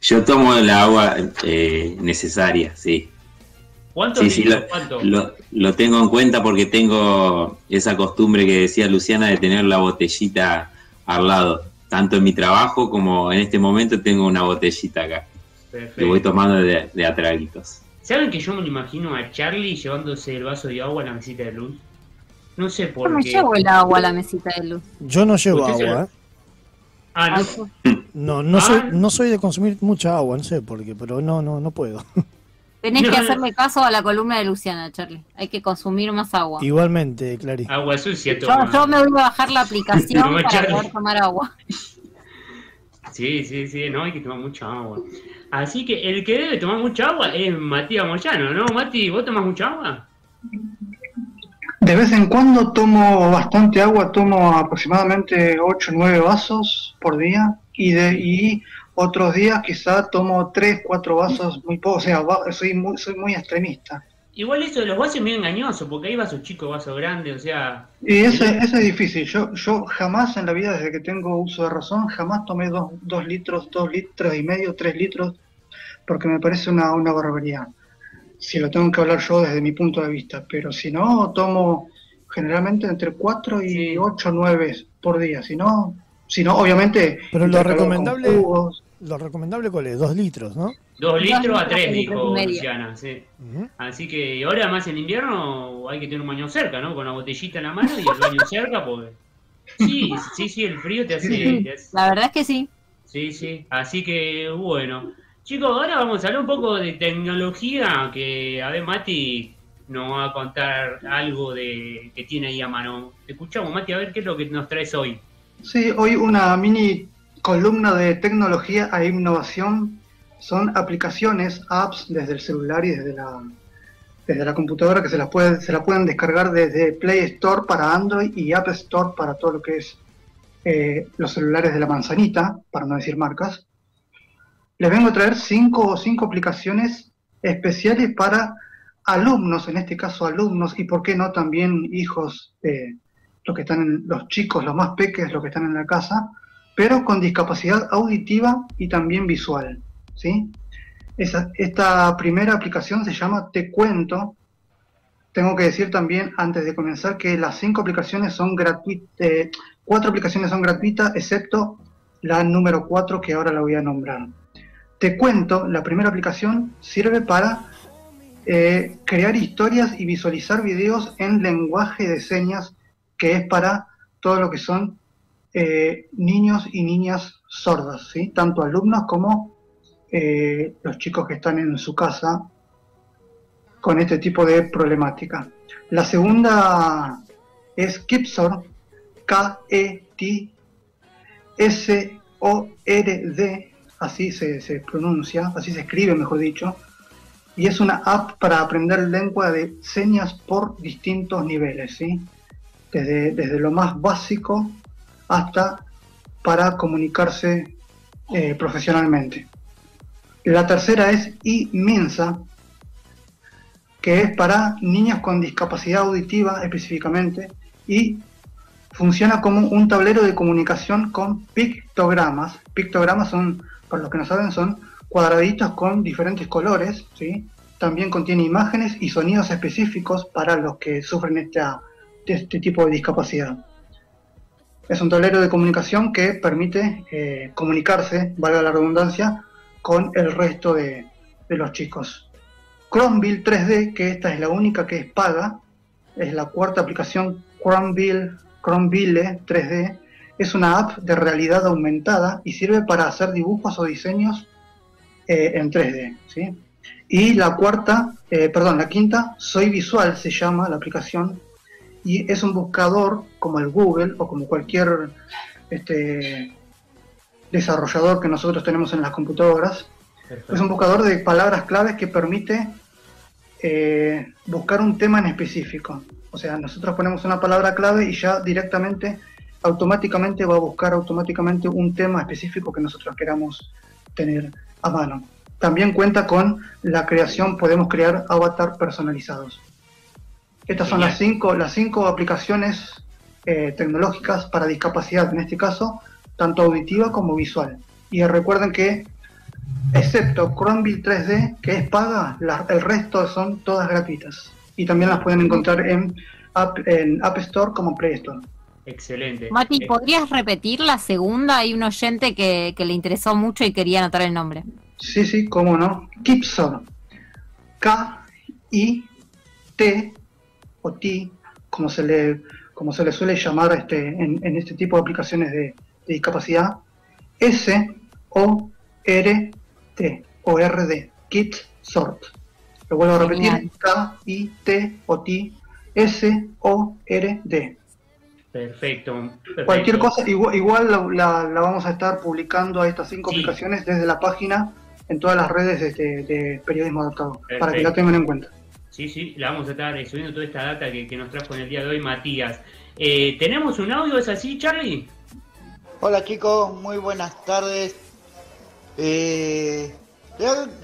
[SPEAKER 3] Yo tomo la agua eh, necesaria, sí.
[SPEAKER 1] ¿Cuánto? Sí, ¿Cuánto?
[SPEAKER 3] lo tengo en cuenta porque tengo esa costumbre que decía Luciana de tener la botellita al lado. Tanto en mi trabajo como en este momento tengo una botellita acá. Perfecto. Que voy tomando de, de atraguitos.
[SPEAKER 1] ¿Saben que yo me lo imagino a Charlie llevándose el vaso de agua a la mesita de luz? No sé por
[SPEAKER 2] qué.
[SPEAKER 1] Yo
[SPEAKER 2] no llevo el agua a la mesita de luz.
[SPEAKER 5] Yo no llevo agua, ¿eh? Ah, no. No, soy, ah. no soy de consumir mucha agua, no sé por qué, pero no, no, no puedo.
[SPEAKER 2] Tenés que hacerle caso a la columna de Luciana, Charlie. Hay que consumir más agua.
[SPEAKER 5] Igualmente, Clary.
[SPEAKER 1] Agua sucia,
[SPEAKER 2] yo, yo me voy a bajar la aplicación para poder tomar agua.
[SPEAKER 1] Sí, sí, sí, no, hay que tomar mucha agua. Así que el que debe tomar mucha agua es Matías Moyano, ¿no? Mati, ¿vos tomás mucha agua?
[SPEAKER 4] De vez en cuando tomo bastante agua, tomo aproximadamente 8 o 9 vasos por día y, de, y otros días quizá tomo 3, 4 vasos, muy poco, o sea, soy muy, soy muy extremista.
[SPEAKER 1] Igual eso de los vasos es muy engañoso, porque hay vasos chicos, vasos grandes, o sea...
[SPEAKER 4] Y eso, es difícil, yo, yo jamás en la vida, desde que tengo uso de razón, jamás tomé 2 litros, 2 litros y medio, 3 litros, porque me parece una, una barbaridad. Si lo tengo que hablar yo desde mi punto de vista, pero si no, tomo generalmente entre 4 y 8 o 9 por día, si no, si no obviamente...
[SPEAKER 5] Pero lo recomendable, lo recomendable cuál es, 2 litros, ¿no?
[SPEAKER 1] 2 litros a 3, dijo Luciana, sí. Así que ahora más en invierno hay que tener un baño cerca, ¿no? Con la botellita en la mano y el baño cerca, pues... Sí, sí, sí, el frío te hace...
[SPEAKER 2] La verdad es que sí.
[SPEAKER 1] Sí, sí, así que bueno. Chicos, ahora vamos a hablar un poco de tecnología, que a ver Mati nos va a contar algo de que tiene ahí a mano. Te escuchamos, Mati, a ver qué es lo que nos traes hoy.
[SPEAKER 4] Sí, hoy una mini columna de tecnología e innovación. Son aplicaciones, apps desde el celular y desde la, desde la computadora que se las puede, se la pueden descargar desde Play Store para Android y App Store para todo lo que es eh, los celulares de la manzanita, para no decir marcas les vengo a traer cinco o cinco aplicaciones especiales para alumnos, en este caso alumnos, y por qué no también hijos los que están en, los chicos, los más pequeños, los que están en la casa, pero con discapacidad auditiva y también visual. ¿sí? esta primera aplicación se llama Te Cuento. Tengo que decir también, antes de comenzar, que las cinco aplicaciones son gratuitas, eh, cuatro aplicaciones son gratuitas, excepto la número cuatro que ahora la voy a nombrar. Te cuento, la primera aplicación sirve para eh, crear historias y visualizar videos en lenguaje de señas, que es para todo lo que son eh, niños y niñas sordas, ¿sí? tanto alumnos como eh, los chicos que están en su casa con este tipo de problemática. La segunda es Kipsor, K-E-T-S-O-R-D, así se, pronuncia, así se escribe, mejor dicho, y es una app para aprender lengua de señas por distintos niveles, ¿sí? desde, desde lo más básico hasta para comunicarse eh, profesionalmente. La tercera es iMensa, que es para niños con discapacidad auditiva específicamente y funciona como un tablero de comunicación con pictogramas. Pictogramas son para los que no saben, son cuadraditos con diferentes colores, ¿sí? También contiene imágenes y sonidos específicos para los que sufren este tipo de discapacidad. Es un tablero de comunicación que permite eh, comunicarse, valga la redundancia, con el resto de, los chicos. Chromeville 3D, que esta es la única que es paga, es la cuarta aplicación Chromeville 3D, es una app de realidad aumentada y sirve para hacer dibujos o diseños eh, en 3D. ¿sí? Y la cuarta, eh, perdón, la quinta, Soy Visual se llama la aplicación y es un buscador como el Google o como cualquier este, desarrollador que nosotros tenemos en las computadoras. Es un buscador de palabras claves que permite eh, buscar un tema en específico. O sea, nosotros ponemos una palabra clave y ya directamente automáticamente va a buscar automáticamente un tema específico que nosotros queramos tener a mano. También cuenta con la creación, podemos crear avatar personalizados. Estas son las cinco, las cinco aplicaciones eh, tecnológicas para discapacidad, en este caso, tanto auditiva como visual. Y recuerden que, excepto Chromeville 3D, que es paga, el resto son todas gratuitas. y también las pueden encontrar en App, en App Store como Play Store.
[SPEAKER 1] Excelente.
[SPEAKER 2] Mati, ¿podrías repetir la segunda? Hay un oyente que, le interesó mucho y quería anotar el nombre.
[SPEAKER 4] Sí, sí, cómo no. Kipsor. K-I-T o T, como se le, como se le suele llamar este, en, este tipo de aplicaciones de, discapacidad. S-O-R-T o R-D. Kit Sort. Lo vuelvo a repetir. K-I-T o T S-O-R-D.
[SPEAKER 1] Perfecto,
[SPEAKER 4] Cualquier cosa, igual, la, vamos a estar publicando a estas cinco aplicaciones desde la página en todas las redes de, periodismo adaptado, para que la tengan en cuenta.
[SPEAKER 1] Sí, sí, la vamos a estar subiendo toda esta data que, nos trajo en el día de hoy Matías. Eh, ¿Tenemos un audio? ¿Es así, Charlie?
[SPEAKER 9] Hola chicos, muy buenas tardes. Eh,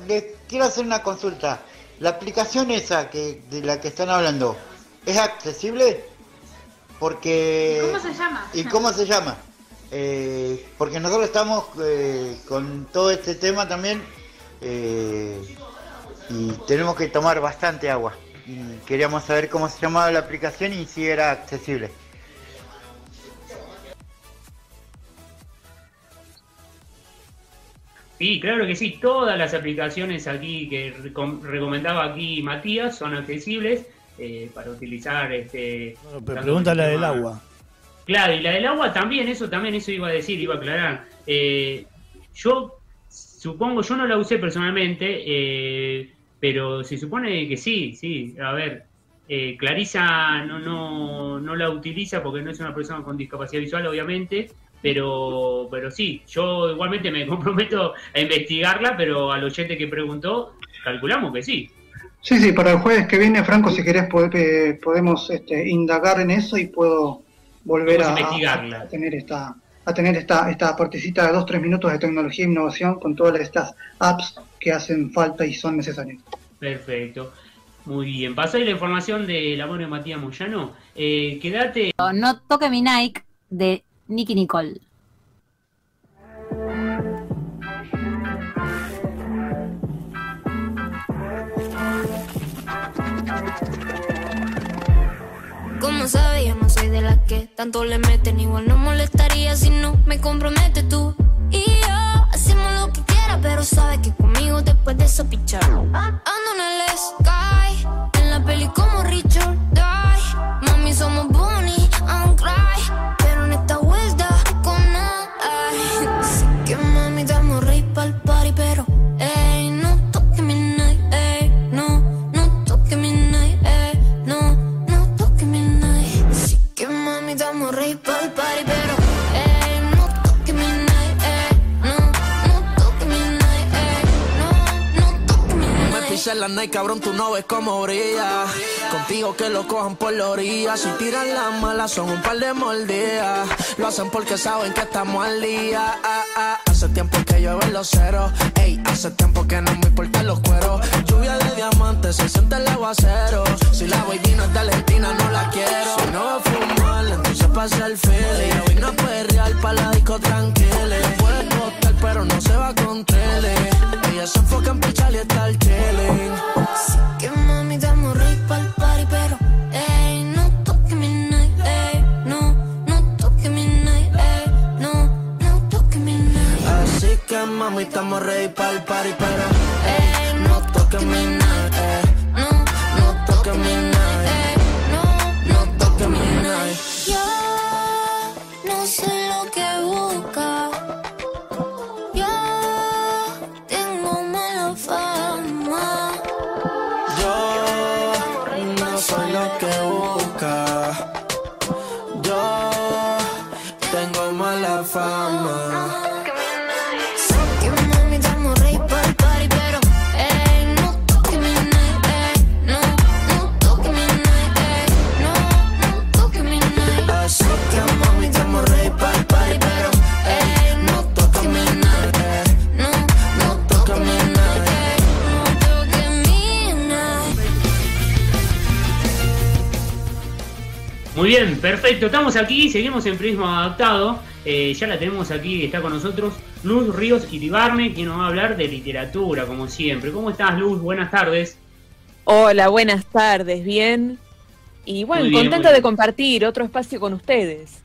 [SPEAKER 9] les quiero hacer una consulta. La aplicación esa que de la que están hablando, ¿es accesible? Porque...
[SPEAKER 10] ¿Y cómo se llama?
[SPEAKER 9] ¿Y cómo se llama? Eh, porque nosotros estamos eh, con todo este tema también eh, y tenemos que tomar bastante agua. Y queríamos saber cómo se llamaba la aplicación y si era accesible.
[SPEAKER 1] Sí, claro que sí. Todas las aplicaciones aquí que recomendaba aquí Matías son accesibles eh, para utilizar. Este,
[SPEAKER 5] pero pregunta la del agua.
[SPEAKER 1] Claro, y la del agua también, eso también, eso iba a decir, iba a aclarar. Eh, yo supongo, yo no la usé personalmente, eh, pero se supone que sí, sí. A ver, eh, Clarisa no, no, no la utiliza porque no es una persona con discapacidad visual, obviamente, pero, pero sí, yo igualmente me comprometo a investigarla, pero al oyente que preguntó, calculamos que sí.
[SPEAKER 4] Sí, sí, para el jueves que viene, Franco, si querés eh, podemos este, indagar en eso y puedo volver a, a, tener esta a tener esta, esta partecita de dos, tres minutos de tecnología e innovación con todas estas apps que hacen falta y son necesarias.
[SPEAKER 1] Perfecto. Muy bien. Pasó la información de la de Matías Moyano. Eh, quédate.
[SPEAKER 2] No toque mi Nike de Nicky Nicole.
[SPEAKER 11] No soy de las que tanto le meten. Igual no molestaría si no me comprometes tú. Y yo hacemos lo que quiera, pero sabes que conmigo después de eso pichar. Ando en el sky, en la peli como Richard Die. Mami, somos
[SPEAKER 12] la night, cabrón, tú no ves cómo brilla. Contigo que lo cojan por la orilla. Si tiran las malas, son un par de mordidas. Lo hacen porque saben que estamos al día. Ah, ah. Hace tiempo que llueven los ceros. Ey, hace tiempo que no me importan los cueros. Lluvia de diamantes, se siente el aguacero. Si la no es de Argentina, no la quiero. Si no va a fumar, entonces pasa el feeling. Hoy no puede real para la disco tranquila. Puede costar, pero no se va con tele. Ella se enfoca en pichar y estar chilling.
[SPEAKER 11] Así que mami, rey pa'l party, pero ey, no toque mi night, ey, no, no toque mi night, ey, no, no toque mi night.
[SPEAKER 12] Así que mami, estamos ready pa'l party, pero ey, no toque mi night,
[SPEAKER 1] perfecto. Estamos aquí, seguimos en Prisma Adaptado. Eh, ya la tenemos aquí, está con nosotros Luz Ríos Iribarne, quien nos va a hablar de literatura, como siempre. ¿Cómo estás, Luz? Buenas tardes.
[SPEAKER 10] Hola, buenas tardes, bien. Y bueno, contenta de compartir otro espacio con ustedes.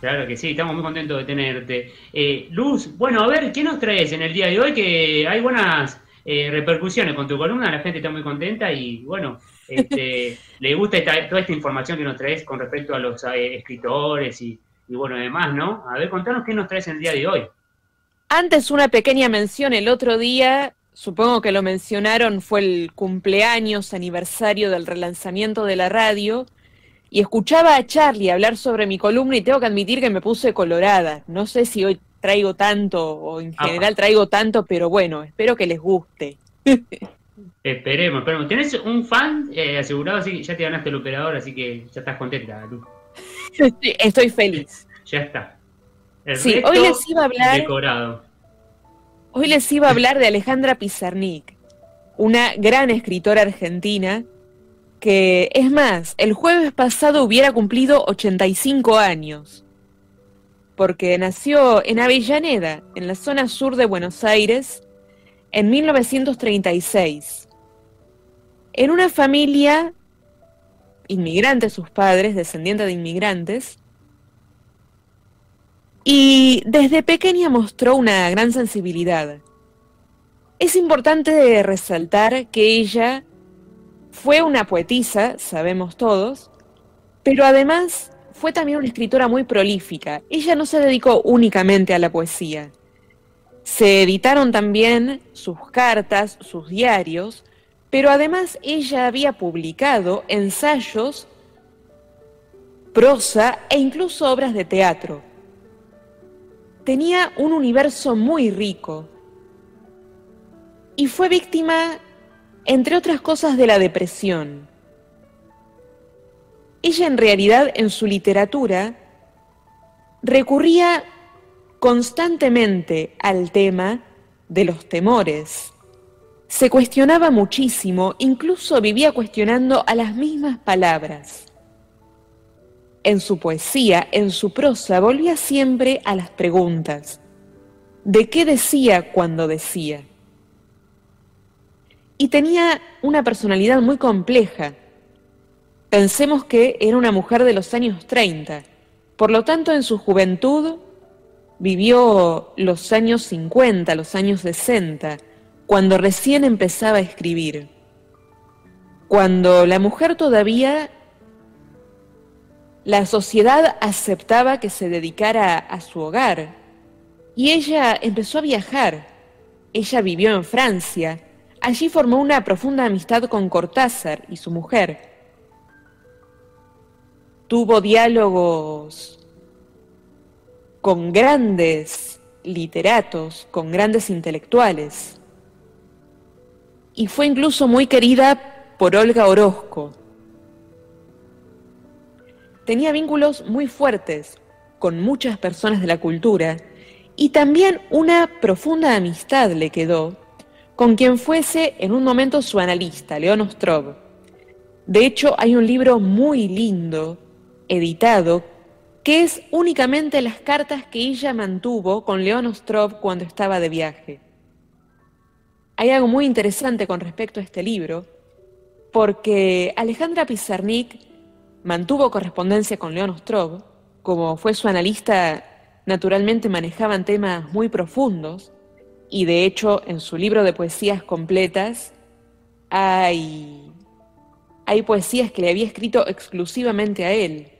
[SPEAKER 1] Claro que sí, estamos muy contentos de tenerte. Eh, Luz, bueno, a ver, ¿qué nos traes en el día de hoy? Que hay buenas eh, repercusiones con tu columna, la gente está muy contenta y bueno, este, le gusta toda esta información que nos traes con respecto a los eh, escritores y, y bueno, además, ¿no? A ver, contanos qué nos traes en el día de hoy.
[SPEAKER 10] Antes una pequeña mención, el otro día, supongo que lo mencionaron, fue el cumpleaños, aniversario del relanzamiento de la radio y escuchaba a Charlie hablar sobre mi columna y tengo que admitir que me puse colorada. No sé si hoy traigo tanto o en general traigo tanto, pero bueno, espero que les guste.
[SPEAKER 1] esperemos, esperemos. ¿Tienes un fan eh, asegurado? Así que ya te ganaste el operador, así que ya estás contenta, Lu.
[SPEAKER 10] Estoy feliz.
[SPEAKER 1] Ya está.
[SPEAKER 10] sí, hoy les iba a hablar. Hoy les iba a hablar de Alejandra Pizarnik, una gran escritora argentina que, es más, el jueves pasado hubiera cumplido 85 años, porque nació en Avellaneda, en la zona sur de Buenos Aires, en 1936, en una familia inmigrante, sus padres, descendientes de inmigrantes, y desde pequeña mostró una gran sensibilidad. Es importante resaltar que ella fue una poetisa, sabemos todos, pero además fue también una escritora muy prolífica. Ella no se dedicó únicamente a la poesía. Se editaron también sus cartas, sus diarios, pero además ella había publicado ensayos, prosa e incluso obras de teatro. Tenía un universo muy rico y fue víctima entre otras cosas de la depresión. Ella en realidad en su literatura recurría constantemente al tema de los temores. Se cuestionaba muchísimo, incluso vivía cuestionando a las mismas palabras. En su poesía, en su prosa, volvía siempre a las preguntas. ¿De qué decía cuando decía? y tenía una personalidad muy compleja. Pensemos que era una mujer de los años 30, por lo tanto en su juventud vivió los años 50, los años 60, cuando recién empezaba a escribir, cuando la mujer todavía, la sociedad aceptaba que se dedicara a su hogar y ella empezó a viajar. Ella vivió en Francia, Allí formó una profunda amistad con Cortázar y su mujer. Tuvo diálogos con grandes literatos, con grandes intelectuales. Y fue incluso muy querida por Olga Orozco. Tenía vínculos muy fuertes con muchas personas de la cultura y también una profunda amistad le quedó con quien fuese en un momento su analista, León Ostrov. De hecho, hay un libro muy lindo, editado, que es únicamente las cartas que ella mantuvo con León Ostrov cuando estaba de viaje. Hay algo muy interesante con respecto a este libro, porque Alejandra Pizarnik mantuvo correspondencia con León Ostrov, como fue su analista, naturalmente manejaban temas muy profundos, y de hecho en su libro de poesías completas hay, hay poesías que le había escrito exclusivamente a él.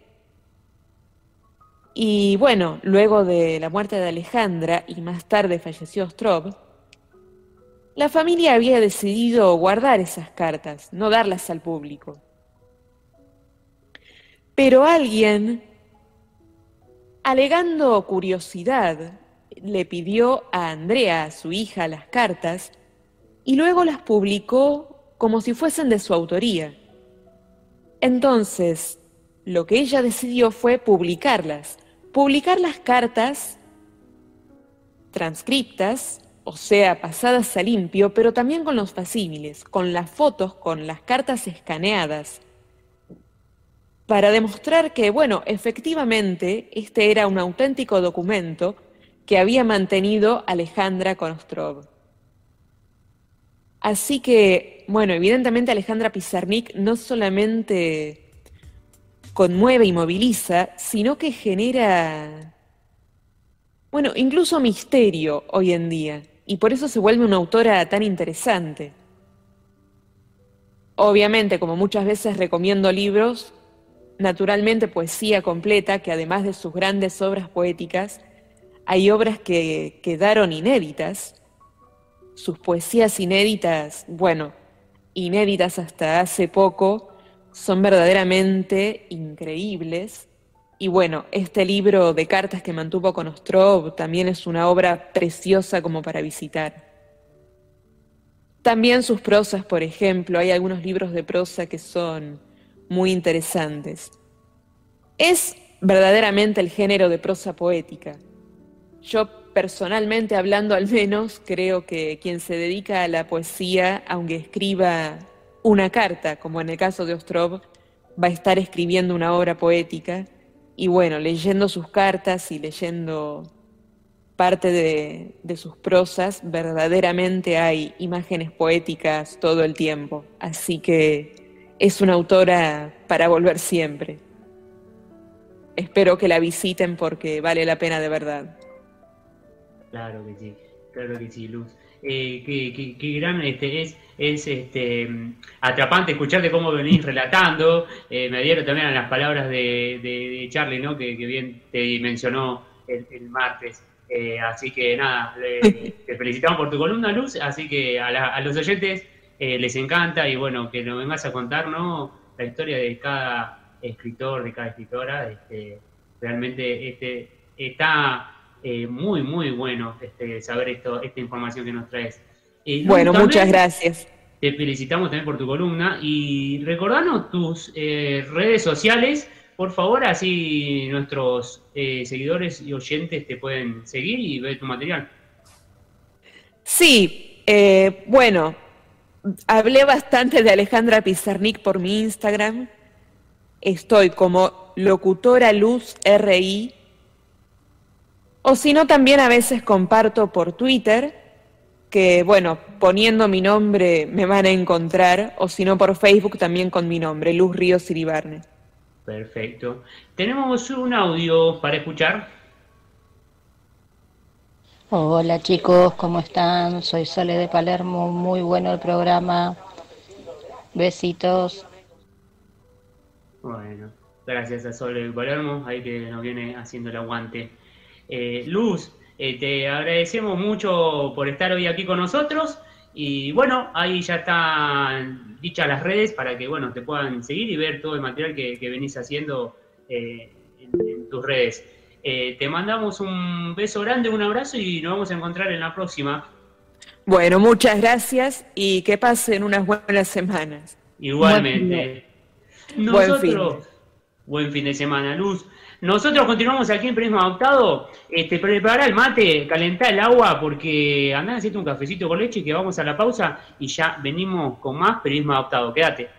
[SPEAKER 10] Y bueno, luego de la muerte de Alejandra y más tarde falleció Ostrov, la familia había decidido guardar esas cartas, no darlas al público. Pero alguien, alegando curiosidad, le pidió a Andrea, su hija, las cartas y luego las publicó como si fuesen de su autoría. Entonces, lo que ella decidió fue publicarlas, publicar las cartas transcriptas, o sea, pasadas a limpio, pero también con los facímiles, con las fotos, con las cartas escaneadas, para demostrar que, bueno, efectivamente, este era un auténtico documento que había mantenido Alejandra con Ostrov. Así que bueno, evidentemente Alejandra Pizarnik no solamente conmueve y moviliza, sino que genera, bueno, incluso misterio hoy en día, y por eso se vuelve una autora tan interesante. Obviamente, como muchas veces recomiendo libros, naturalmente poesía completa, que además de sus grandes obras poéticas, hay obras que quedaron inéditas. Sus poesías inéditas, bueno, inéditas hasta hace poco, son verdaderamente increíbles. Y bueno, este libro de cartas que mantuvo con Ostrov también es una obra preciosa como para visitar. También sus prosas, por ejemplo, hay algunos libros de prosa que son muy interesantes. Es verdaderamente el género de prosa poética. Yo personalmente hablando al menos, creo que quien se dedica a la poesía, aunque escriba una carta, como en el caso de Ostrov, va a estar escribiendo una obra poética y bueno, leyendo sus cartas y leyendo parte de, de, sus prosas, verdaderamente hay imágenes poéticas todo el tiempo. Así que es una autora para volver siempre. Espero que la visiten porque vale la pena de verdad.
[SPEAKER 1] Claro que sí, claro que sí, Luz. Eh, qué, gran este, es, es este, atrapante escucharte cómo venís relatando. Eh, me dieron también a las palabras de, de, Charlie, ¿no? que, bien te mencionó el, martes. Eh, así que nada, te felicitamos por tu columna, Luz. Así que a, los oyentes les encanta y bueno, que nos vengas a contar ¿no? la historia de cada escritor, de cada escritora. Este, realmente este, está eh, muy, muy bueno este, saber esto, esta información que nos traes.
[SPEAKER 10] Eh, bueno, muchas gracias.
[SPEAKER 1] Te felicitamos también por tu columna y recordanos tus eh, redes sociales, por favor, así nuestros seguidores y oyentes te pueden seguir y ver tu material.
[SPEAKER 10] Sí, bueno, hablé bastante de Alejandra Pizarnik por mi Instagram. Estoy como locutora luz RI o si no, también a veces comparto por Twitter, que bueno, poniendo mi nombre me van a encontrar, o si no por Facebook también con mi nombre, Luz Ríos Iribarne.
[SPEAKER 1] Perfecto. Tenemos un audio para escuchar.
[SPEAKER 13] Hola chicos, ¿cómo están? Soy Sole de Palermo, muy bueno el programa. Besitos.
[SPEAKER 1] Bueno, gracias a Sole de Palermo, ahí que nos viene haciendo el aguante. Eh, Luz, eh, te agradecemos mucho por estar hoy aquí con nosotros. Y bueno, ahí ya están dichas las redes para que bueno te puedan seguir y ver todo el material que, venís haciendo eh, en, tus redes. te mandamos un beso grande, un abrazo y nos vamos a encontrar en la próxima.
[SPEAKER 10] Bueno, muchas gracias y que pasen unas buenas semanas.
[SPEAKER 1] Igualmente. buen fin. buen fin de semana, Luz. Nosotros continuamos aquí en Periodismo Adoptado. Este, prepara el mate, calentá el agua, porque andá a un cafecito con leche que vamos a la pausa y ya venimos con más Periodismo Adoptado. Quédate.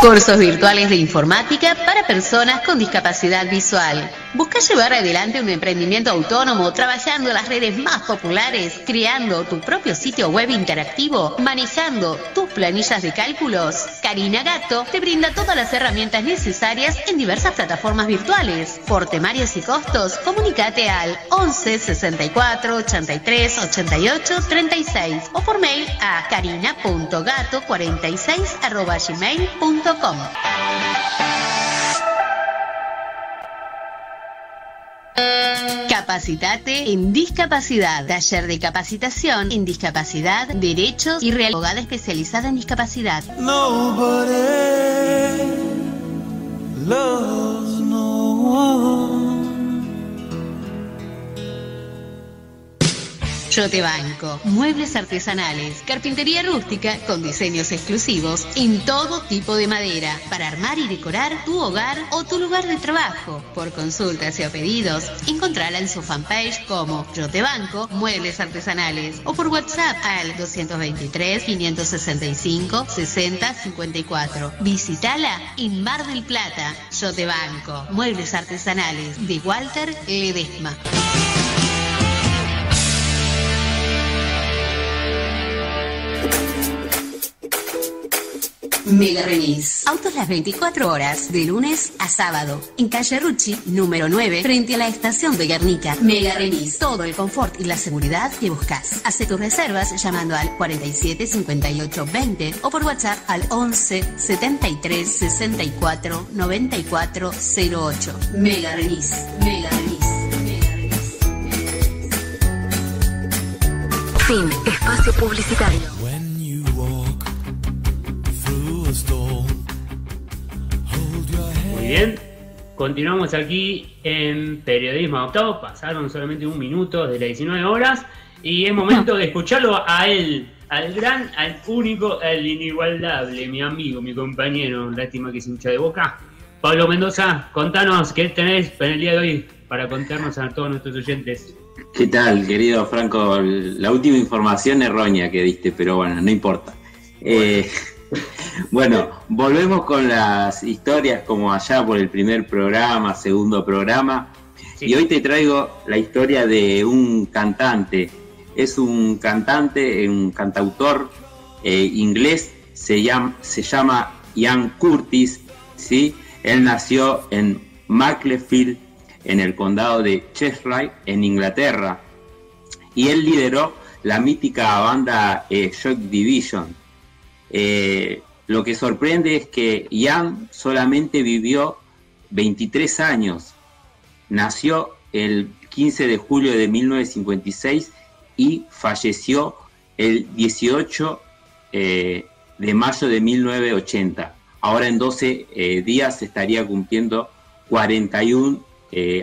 [SPEAKER 14] Cursos virtuales de informática para personas con discapacidad visual. ¿Busca llevar adelante un emprendimiento autónomo trabajando las redes más populares, creando tu propio sitio web interactivo, manejando tus planillas de cálculos? Karina Gato te brinda todas las herramientas necesarias en diversas plataformas virtuales. Por temarios y costos, comunícate al 11 64 83 88 36 o por mail a karina.gato46 Capacitate en discapacidad. Taller de capacitación en discapacidad, derechos y real abogada especializada en discapacidad. Yo banco. Muebles artesanales, carpintería rústica con diseños exclusivos en todo tipo de madera para armar y decorar tu hogar o tu lugar de trabajo. Por consultas y o pedidos, encontrala en su fanpage como Yo banco, Muebles artesanales o por WhatsApp al 223 565 60 54. Visítala en Mar del Plata. Yo te banco. Muebles artesanales de Walter Ledesma. Mega Remis. Autos las 24 horas, de lunes a sábado. En calle Rucci, número 9, frente a la estación de Guernica. Mega Remis. Todo el confort y la seguridad que buscas. Hace tus reservas llamando al 47 58 20 o por WhatsApp al 11 73 64 94 08. Mega Remis. Mega Remis.
[SPEAKER 15] Fin. Espacio publicitario.
[SPEAKER 1] Muy bien. Continuamos aquí en Periodismo Adoptado. Pasaron solamente un minuto de las 19 horas y es momento de escucharlo a él, al gran, al único, al inigualable, mi amigo, mi compañero, lástima que se hincha de boca. Pablo Mendoza, contanos qué tenés en el día de hoy para contarnos a todos nuestros oyentes.
[SPEAKER 3] ¿Qué tal, querido Franco? La última información errónea que diste, pero bueno, no importa. Eh, bueno, volvemos con las historias como allá por el primer programa, segundo programa. Y hoy te traigo la historia de un cantante. Es un cantante, un cantautor eh, inglés, se llama, se llama Ian Curtis. ¿sí? Él nació en Macclesfield, en el condado de Cheshire, en Inglaterra. Y él lideró la mítica banda eh, Shock Division eh, lo que sorprende es que Ian solamente vivió 23 años. Nació el 15 de julio de 1956 y falleció el 18 eh, de mayo de 1980. Ahora en 12 eh, días estaría cumpliendo 41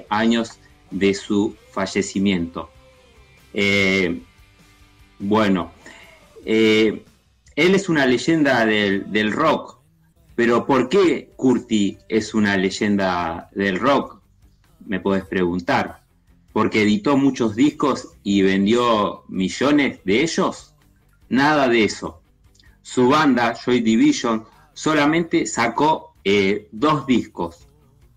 [SPEAKER 3] años de su fallecimiento. bueno, él es una leyenda del, rock, pero ¿por qué Curti es una leyenda del rock? Me puedes preguntar. ¿Porque editó muchos discos y vendió millones de ellos? Nada de eso. Su banda, Joy Division, solamente sacó eh, dos discos.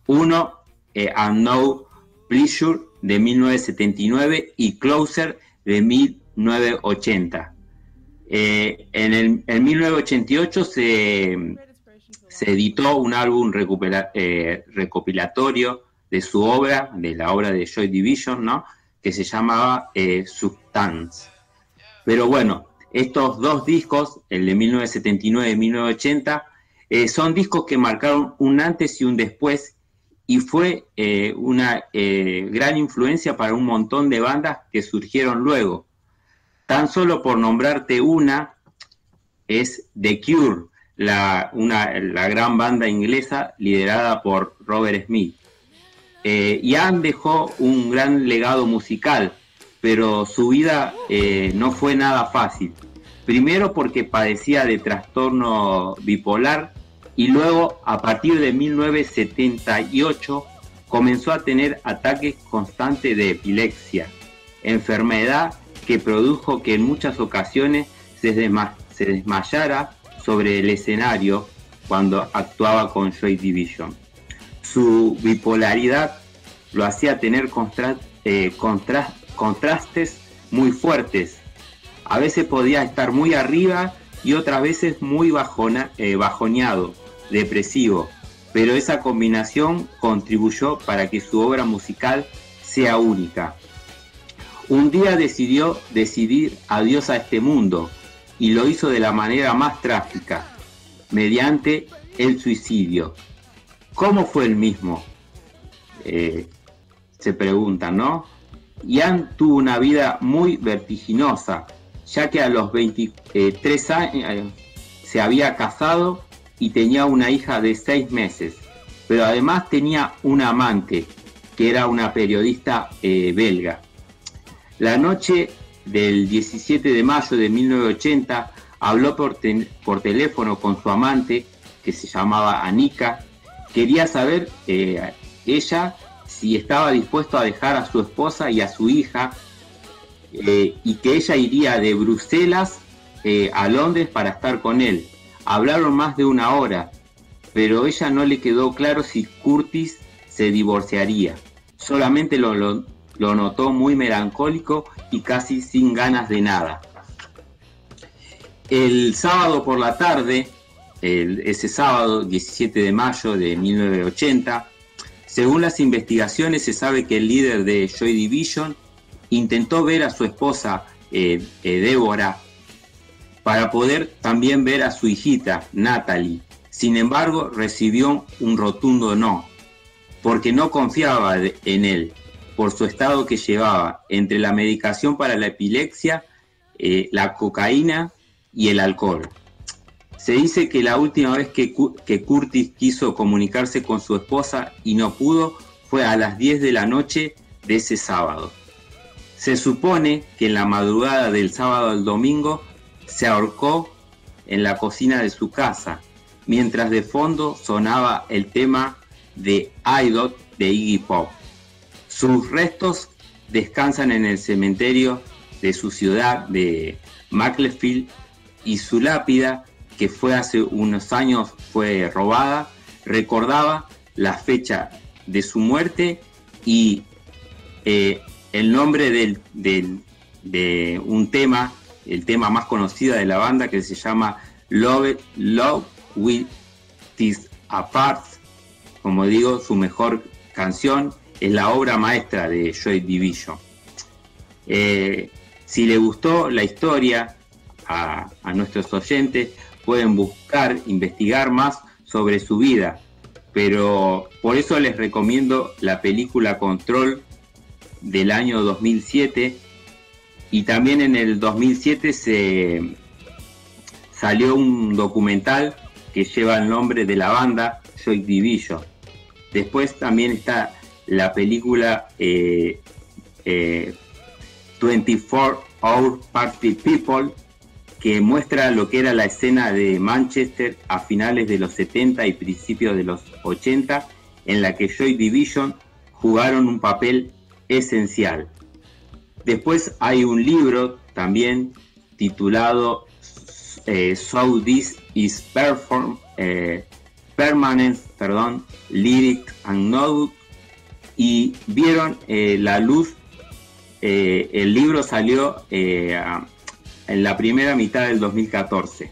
[SPEAKER 3] Uno, eh, No Pleasure de 1979 y Closer de 1980. Eh, en, el, 1988 se, se, editó un álbum eh, recopilatorio de su obra, de la obra de Joy Division, ¿no? que se llamaba eh, Substance. Pero bueno, estos dos discos, el de 1979 y 1980, son discos que marcaron un antes y un después y fue una gran influencia para un montón de bandas que surgieron luego. Tan solo por nombrarte una, es The Cure, la, gran banda inglesa liderada por Robert Smith. Eh, Ian dejó un gran legado musical, pero su vida eh, no fue nada fácil. Primero porque padecía de trastorno bipolar y luego a partir de 1978 comenzó a tener ataques constantes de epilepsia, enfermedad que produjo que en muchas ocasiones se, desmayara sobre el escenario cuando actuaba con Joy Division. Su bipolaridad lo hacía tener eh, contrastes muy fuertes. A veces podía estar muy arriba y otras veces muy eh, bajoneado, depresivo, pero esa combinación contribuyó para que su obra musical sea única. Un día decidió decidir adiós a este mundo y lo hizo de la manera más trágica, mediante el suicidio. ¿Cómo fue el mismo? Eh, se preguntan, ¿no? Ian tuvo una vida muy vertiginosa, ya que a los 23 años eh, se había casado y tenía una hija de 6 meses, pero además tenía un amante, que era una periodista eh, belga. La noche del 17 de mayo de 1980 habló por, teléfono con su amante, que se llamaba Anika. Quería saber eh, ella si estaba dispuesto a dejar a su esposa y a su hija eh, y que ella iría de Bruselas eh, a Londres para estar con él. Hablaron más de una hora, pero ella no le quedó claro si Curtis se divorciaría. Solamente lo, lo, lo notó muy melancólico y casi sin ganas de nada. El sábado por la tarde, ese sábado 17 de mayo de 1980, según las investigaciones se sabe que el líder de Joy Division intentó ver a su esposa eh, eh, Débora para poder también ver a su hijita Natalie. Sin embargo, recibió un rotundo no, porque no confiaba en él por su estado que llevaba entre la medicación para la epilepsia, eh, la cocaína y el alcohol. Se dice que la última vez que, Curtis quiso comunicarse con su esposa y no pudo fue a las 10 de la noche de ese sábado. Se supone que en la madrugada del sábado al domingo se ahorcó en la cocina de su casa, mientras de fondo sonaba el tema de Idot de Iggy Pop. Sus restos descansan en el cementerio de su ciudad de Macclesfield y su lápida, que fue hace unos años fue robada, recordaba la fecha de su muerte y eh, el nombre del, de un tema, el tema más conocido de la banda que se llama Love, Love With This Apart, como digo, su mejor canción es la obra maestra de Joy Division. Eh, si le gustó la historia a, nuestros oyentes, pueden buscar, investigar más sobre su vida, pero por eso les recomiendo la película Control del año 2007 y también en el 2007 se salió un documental que lleva el nombre de la banda Joy Division. Después también está la película 24 eh, eh, Hour Party People, que muestra lo que era la escena de Manchester a finales de los 70 y principios de los 80, en la que Joy Division jugaron un papel esencial. Después hay un libro también titulado eh, So This Is Perform, Permanent perdón, Lyric and Note y vieron eh, la luz. Eh, el libro salió eh, en la primera mitad del 2014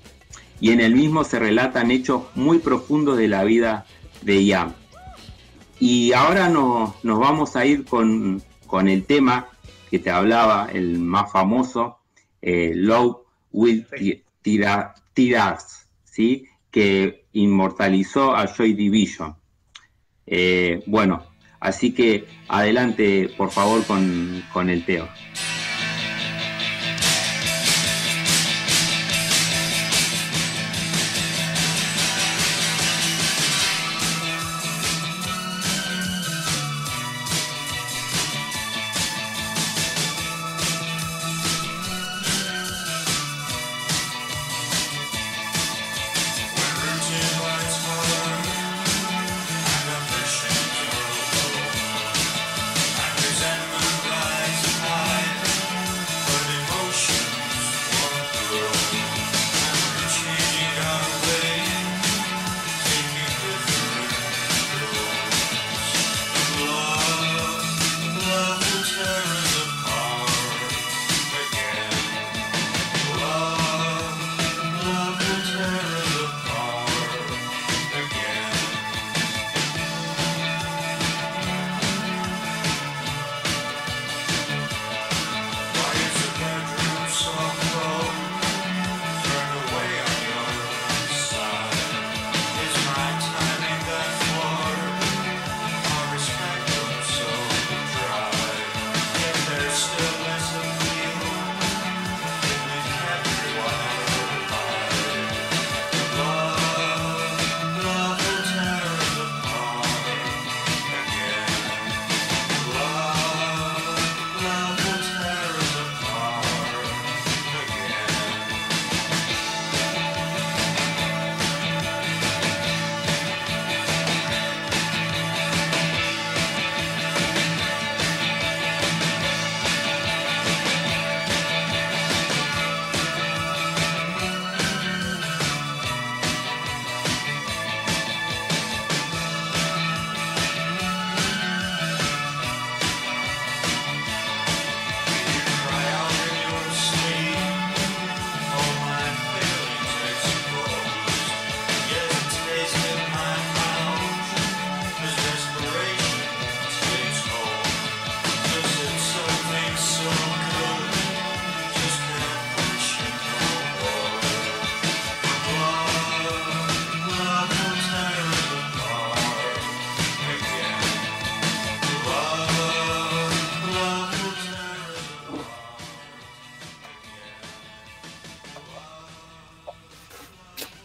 [SPEAKER 3] y en el mismo se relatan hechos muy profundos de la vida de Ian. Y ahora nos vamos a ir con, el tema que te hablaba, el más famoso, Love Will Tirars, ¿sí? que inmortalizó a Joy Division. bueno, Así que adelante, por favor, con, con el Teo.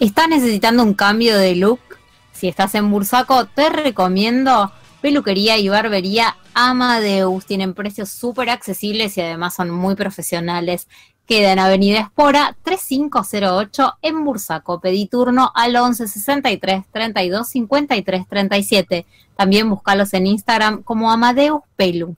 [SPEAKER 2] ¿Estás necesitando un cambio de look? Si estás en Bursaco, te recomiendo Peluquería y Barbería Amadeus. Tienen precios súper accesibles y además son muy profesionales. Queda en Avenida Espora 3508 en Bursaco. Pedí turno al 11 63 32 53 37. También búscalos en Instagram como Amadeus Pelu.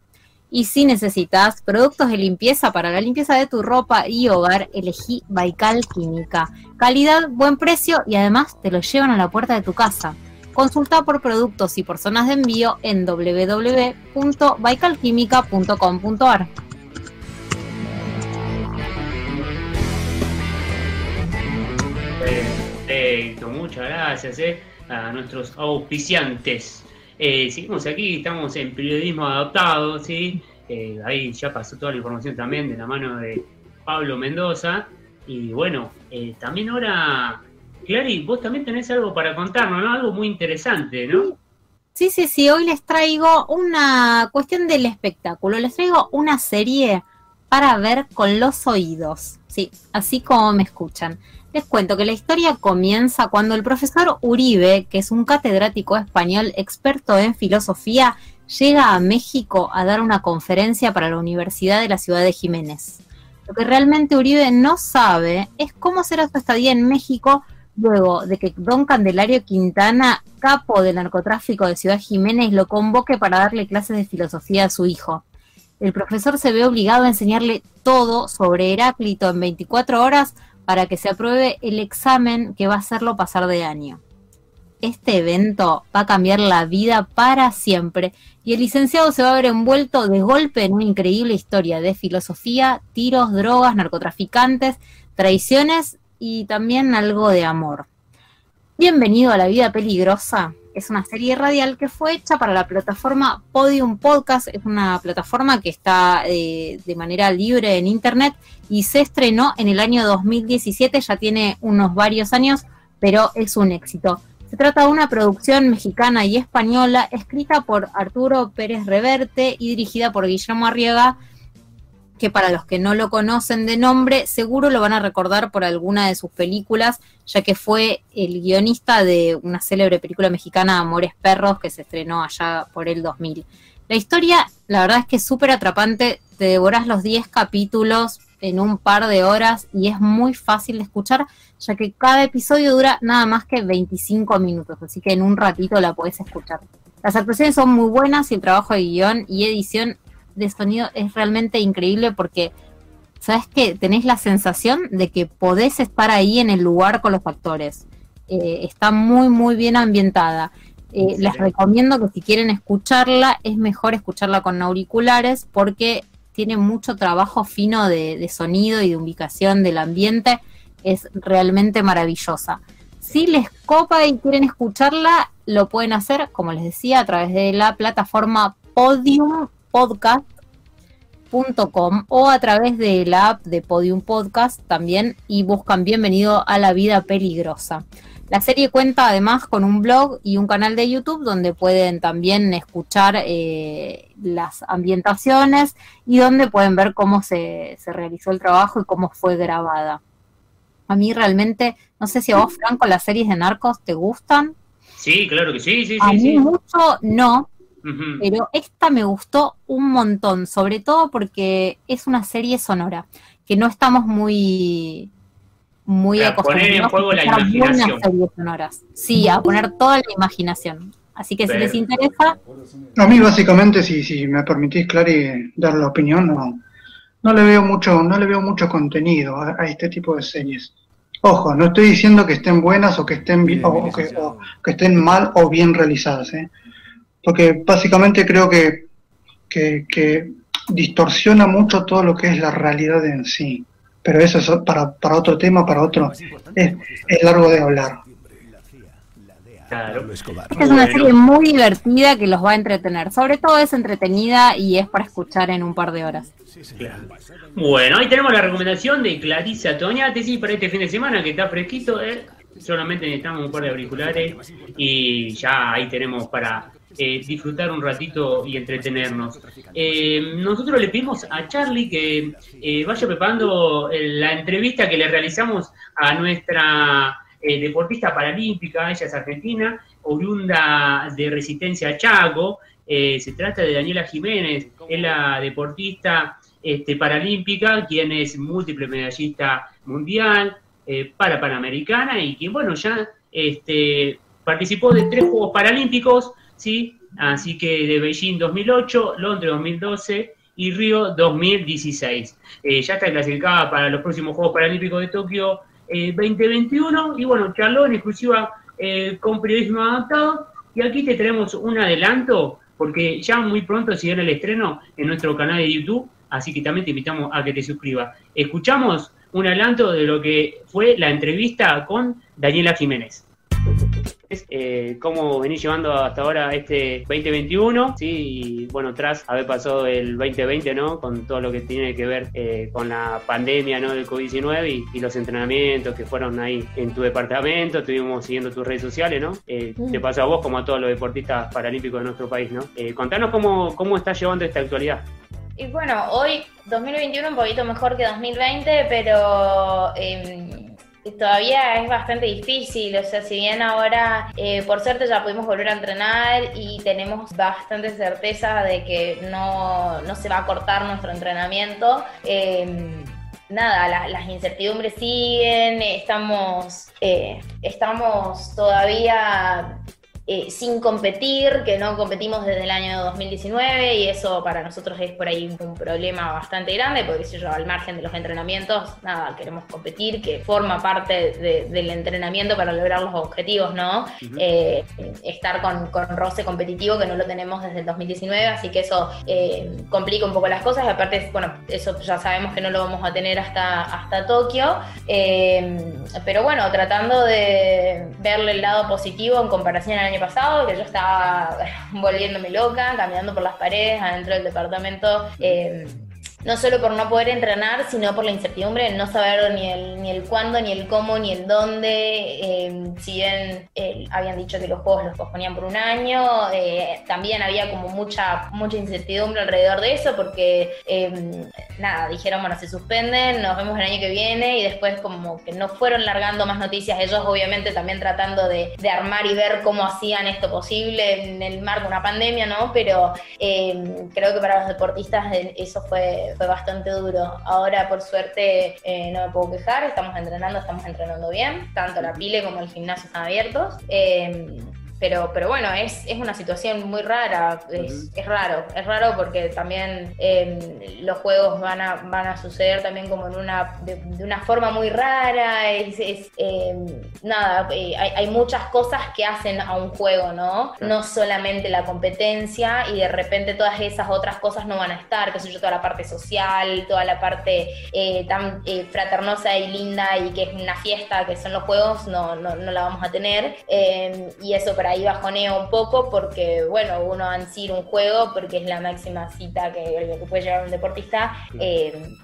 [SPEAKER 2] Y si necesitas productos de limpieza para la limpieza de tu ropa y hogar, elegí Baikal Química. Calidad, buen precio y además te lo llevan a la puerta de tu casa. Consulta por productos y por zonas de envío en www.baikalquimica.com.ar.
[SPEAKER 1] Perfecto, muchas gracias eh, a nuestros auspiciantes. Eh, seguimos aquí, estamos en periodismo adaptado, ¿sí? Eh, ahí ya pasó toda la información también de la mano de Pablo Mendoza. Y bueno, eh, también ahora, Clary, vos también tenés algo para contarnos, ¿no? Algo muy interesante, ¿no?
[SPEAKER 2] Sí, sí, sí, hoy les traigo una cuestión del espectáculo, les traigo una serie para ver con los oídos, sí, así como me escuchan. Les cuento que la historia comienza cuando el profesor Uribe, que es un catedrático español experto en filosofía, llega a México a dar una conferencia para la Universidad de la Ciudad de Jiménez. Lo que realmente Uribe no sabe es cómo será su estadía en México luego de que don Candelario Quintana, capo del narcotráfico de Ciudad Jiménez, lo convoque para darle clases de filosofía a su hijo. El profesor se ve obligado a enseñarle todo sobre Heráclito en 24 horas para que se apruebe el examen que va a hacerlo pasar de año. Este evento va a cambiar la vida para siempre y el licenciado se va a ver envuelto de golpe en una increíble historia de filosofía, tiros, drogas, narcotraficantes, traiciones y también algo de amor. Bienvenido a la vida peligrosa. Es una serie radial que fue hecha para la plataforma Podium Podcast. Es una plataforma que está eh, de manera libre en Internet y se estrenó en el año 2017. Ya tiene unos varios años, pero es un éxito. Se trata de una producción mexicana y española escrita por Arturo Pérez Reverte y dirigida por Guillermo Arriaga, que para los que no lo conocen de nombre, seguro lo van a recordar por alguna de sus películas, ya que fue el guionista de una célebre película mexicana, Amores Perros, que se estrenó allá por el 2000. La historia, la verdad es que es súper atrapante, te devoras los 10 capítulos en un par de horas y es muy fácil de escuchar, ya que cada episodio dura nada más que 25 minutos, así que en un ratito la podés escuchar. Las actuaciones son muy buenas y el trabajo de guion y edición de sonido es realmente increíble porque, ¿sabes que Tenés la sensación de que podés estar ahí en el lugar con los actores. Eh, está muy, muy bien ambientada. Eh, les recomiendo que si quieren escucharla, es mejor escucharla con auriculares porque tiene mucho trabajo fino de, de sonido y de ubicación del ambiente. Es realmente maravillosa. Si les copa y quieren escucharla, lo pueden hacer, como les decía, a través de la plataforma Podium podcast.com o a través de la app de Podium Podcast también y buscan Bienvenido a la vida peligrosa. La serie cuenta además con un blog y un canal de YouTube donde pueden también escuchar eh, las ambientaciones y donde pueden ver cómo se, se, realizó el trabajo y cómo fue grabada. A mí realmente, no sé si a vos, Franco, las series de narcos te gustan.
[SPEAKER 1] Sí, claro que sí, sí,
[SPEAKER 2] a
[SPEAKER 1] sí.
[SPEAKER 2] mí
[SPEAKER 1] sí.
[SPEAKER 2] mucho no, pero esta me gustó un montón, sobre todo porque es una serie sonora, que no estamos muy muy
[SPEAKER 1] Para poner en
[SPEAKER 2] acostumbrados
[SPEAKER 1] juego
[SPEAKER 2] a
[SPEAKER 1] la imaginación.
[SPEAKER 2] series sonoras. Sí, a poner toda la imaginación. Así que si les interesa,
[SPEAKER 4] A mí básicamente, si, si me permitís, Clary, dar la opinión, no, no le veo mucho, no le veo mucho contenido a, a este tipo de series. Ojo, no estoy diciendo que estén buenas o que estén bi- o, o que, o que estén mal o bien realizadas, ¿eh? Porque básicamente creo que, que, que distorsiona mucho todo lo que es la realidad en sí. Pero eso es para, para otro tema, para otro, es, es largo de hablar.
[SPEAKER 1] Claro.
[SPEAKER 2] esta es una serie muy divertida que los va a entretener. Sobre todo es entretenida y es para escuchar en un par de horas.
[SPEAKER 1] Claro. Bueno, ahí tenemos la recomendación de Clarisa Toñate, sí, para este fin de semana que está fresquito. ¿eh? Solamente necesitamos un par de auriculares y ya ahí tenemos para eh, disfrutar un ratito y entretenernos. Eh, nosotros le pedimos a Charlie que eh, vaya preparando eh, la entrevista que le realizamos a nuestra deportista paralímpica, ella es argentina, oriunda de Resistencia Chaco. Se trata de Daniela Jiménez, es la deportista este, paralímpica, quien es múltiple medallista mundial, para Panamericana y quien, bueno, ya este, participó de tres Juegos Paralímpicos, ¿sí? Así que de Beijing 2008, Londres 2012 y Río 2016. Eh, ya está clasificada para los próximos Juegos Paralímpicos de Tokio 2021 y bueno, charló en exclusiva con periodismo adaptado y aquí te tenemos un adelanto porque ya muy pronto se el estreno en nuestro canal de YouTube, así que también te invitamos a que te suscribas. Escuchamos un adelanto de lo que fue la entrevista con Daniela Jiménez. Eh, cómo venís llevando hasta ahora este 2021, ¿sí? Y bueno, tras haber pasado el 2020, ¿no? Con todo lo que tiene que ver eh, con la pandemia, ¿no? Del COVID-19 y, los entrenamientos que fueron ahí en tu departamento, estuvimos siguiendo tus redes sociales, ¿no? Eh, te pasó a vos como a todos los deportistas paralímpicos de nuestro país, ¿no? contanos cómo, cómo estás llevando esta actualidad.
[SPEAKER 16] Y bueno, hoy 2021 un poquito mejor que 2020, pero em, todavía es bastante difícil, o sea, si bien ahora eh, por suerte ya pudimos volver a entrenar y tenemos bastante certeza de que no, se va a cortar nuestro entrenamiento, em, nada, las incertidumbres siguen, estamos, eh, estamos todavía eh, sin competir, que no competimos desde el año 2019 y eso para nosotros es por ahí un, problema bastante grande, porque si yo al margen de los entrenamientos, nada, queremos competir, que forma parte del entrenamiento para lograr los objetivos, ¿no? Eh, estar con, roce competitivo que no lo tenemos desde el 2019, así que eso eh, complica un poco las cosas, aparte, bueno, eso ya sabemos que no lo vamos a tener hasta, hasta Tokio, pero bueno, tratando de verle el lado positivo en comparación al pasado, que yo estaba volviéndome loca, caminando por las paredes adentro del departamento. Eh, no solo por no poder entrenar, sino por la incertidumbre no saber ni el, ni el cuándo, ni el cómo, ni el dónde. Em, si bien eh, habían dicho que los juegos los posponían por un año, eh, también había como mucha, mucha incertidumbre alrededor de eso, porque em, nada, dijeron, bueno, se suspenden, nos vemos el año que viene, y después como que no fueron largando más noticias, ellos obviamente también tratando de, de armar y ver cómo hacían esto posible en el marco de una pandemia, ¿no? Pero em, creo que para los deportistas eso fue fue bastante duro. Ahora, por suerte, eh, no me puedo quejar, estamos entrenando, estamos entrenando bien, tanto la pile como el gimnasio están abiertos. Eh, pero, pero bueno, es, es una situación muy rara, es, es raro, es raro porque también em, los juegos van a, van a suceder también como en una, de, una forma muy rara, es, em, nada, eh, hay, hay, muchas cosas que hacen a un juego, ¿no? No solamente la competencia y de repente todas esas otras cosas no van a estar, que sé yo, toda la parte social, toda la parte eh, tan eh, fraternosa y linda y que es una fiesta, que son los juegos, no, no, no la vamos a tener. Em, y eso para ahí bajoneo un poco porque, bueno, uno ansir un juego porque es la máxima cita que, que puede llevar un deportista. Eh,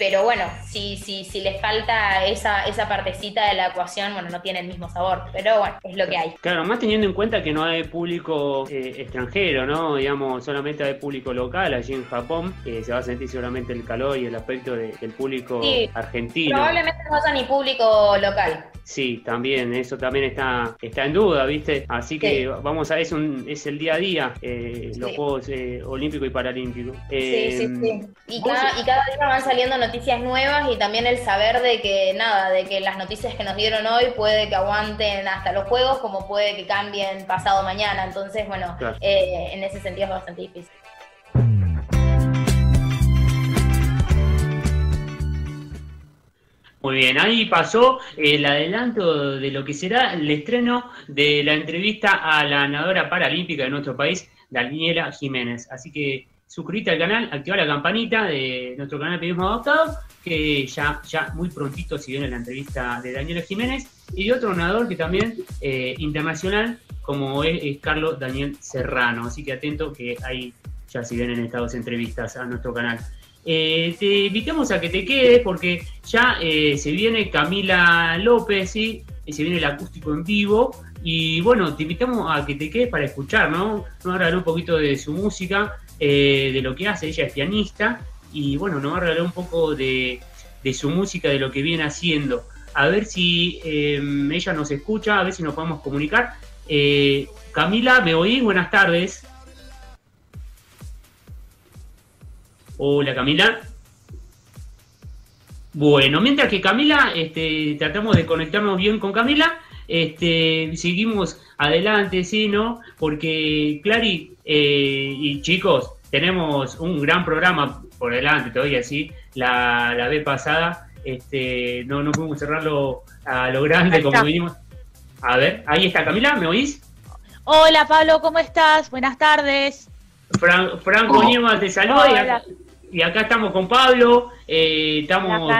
[SPEAKER 16] pero bueno, si, si, si les falta esa, esa partecita de la ecuación, bueno, no tiene el mismo sabor, pero bueno, es lo que hay.
[SPEAKER 1] Claro, más teniendo en cuenta que no hay público eh, extranjero, ¿no? Digamos, solamente hay público local allí en Japón, que se va a sentir seguramente el calor y el aspecto del público argentino.
[SPEAKER 16] Probablemente no haya ni público local.
[SPEAKER 1] Sí, también, eso también está, está en duda, ¿viste? Así que vamos a, es, un, es el día a día, eh, los Juegos eh, Olímpicos y Paralímpicos.
[SPEAKER 16] sí, sí, sí. Y cada, y cada día van saliendo noticias nuevas y también el saber de que nada, de que las noticias que nos dieron hoy puede que aguanten hasta los juegos como puede que cambien pasado mañana. Entonces, bueno, eh, en ese sentido es bastante difícil.
[SPEAKER 1] Muy bien, ahí pasó el adelanto de lo que será el estreno de la entrevista a la ganadora paralímpica de nuestro país, Daniela Jiménez. Así que suscríbete al canal, activa la campanita de nuestro canal Periodismo Adoptado, que ya, ya muy prontito si viene la entrevista de Daniela Jiménez, y de otro ganador que también eh, internacional, como es, Carlos Daniel Serrano. Así que atento que ahí ya si vienen estas dos entrevistas a nuestro canal. Eh, te invitamos a que te quedes porque ya eh, se viene Camila López. Y se viene el acústico en vivo. Y bueno, te invitamos a que te quedes para escuchar, ¿no? Nos va a regalar un poquito de su música, eh, de lo que hace. Ella es pianista. Y bueno, nos va a regalar un poco de, su música, de lo que viene haciendo. a ver si em, ella nos escucha, a ver si nos podemos comunicar. Eh, Camila, ¿me oís? Buenas tardes. Hola Camila. Bueno, mientras que Camila, este, tratamos de conectarnos bien con Camila, este, seguimos adelante, ¿sí, no? Porque, Clary eh, y chicos, tenemos un gran programa por delante todavía, ¿sí? La, la vez pasada este, no, no pudimos cerrarlo a lo grande como vinimos. A ver, ahí está Camila, ¿me oís?
[SPEAKER 17] Hola Pablo, ¿cómo estás? Buenas tardes.
[SPEAKER 1] Franco oh. te saluda y acá, estamos con Pablo, eh, estamos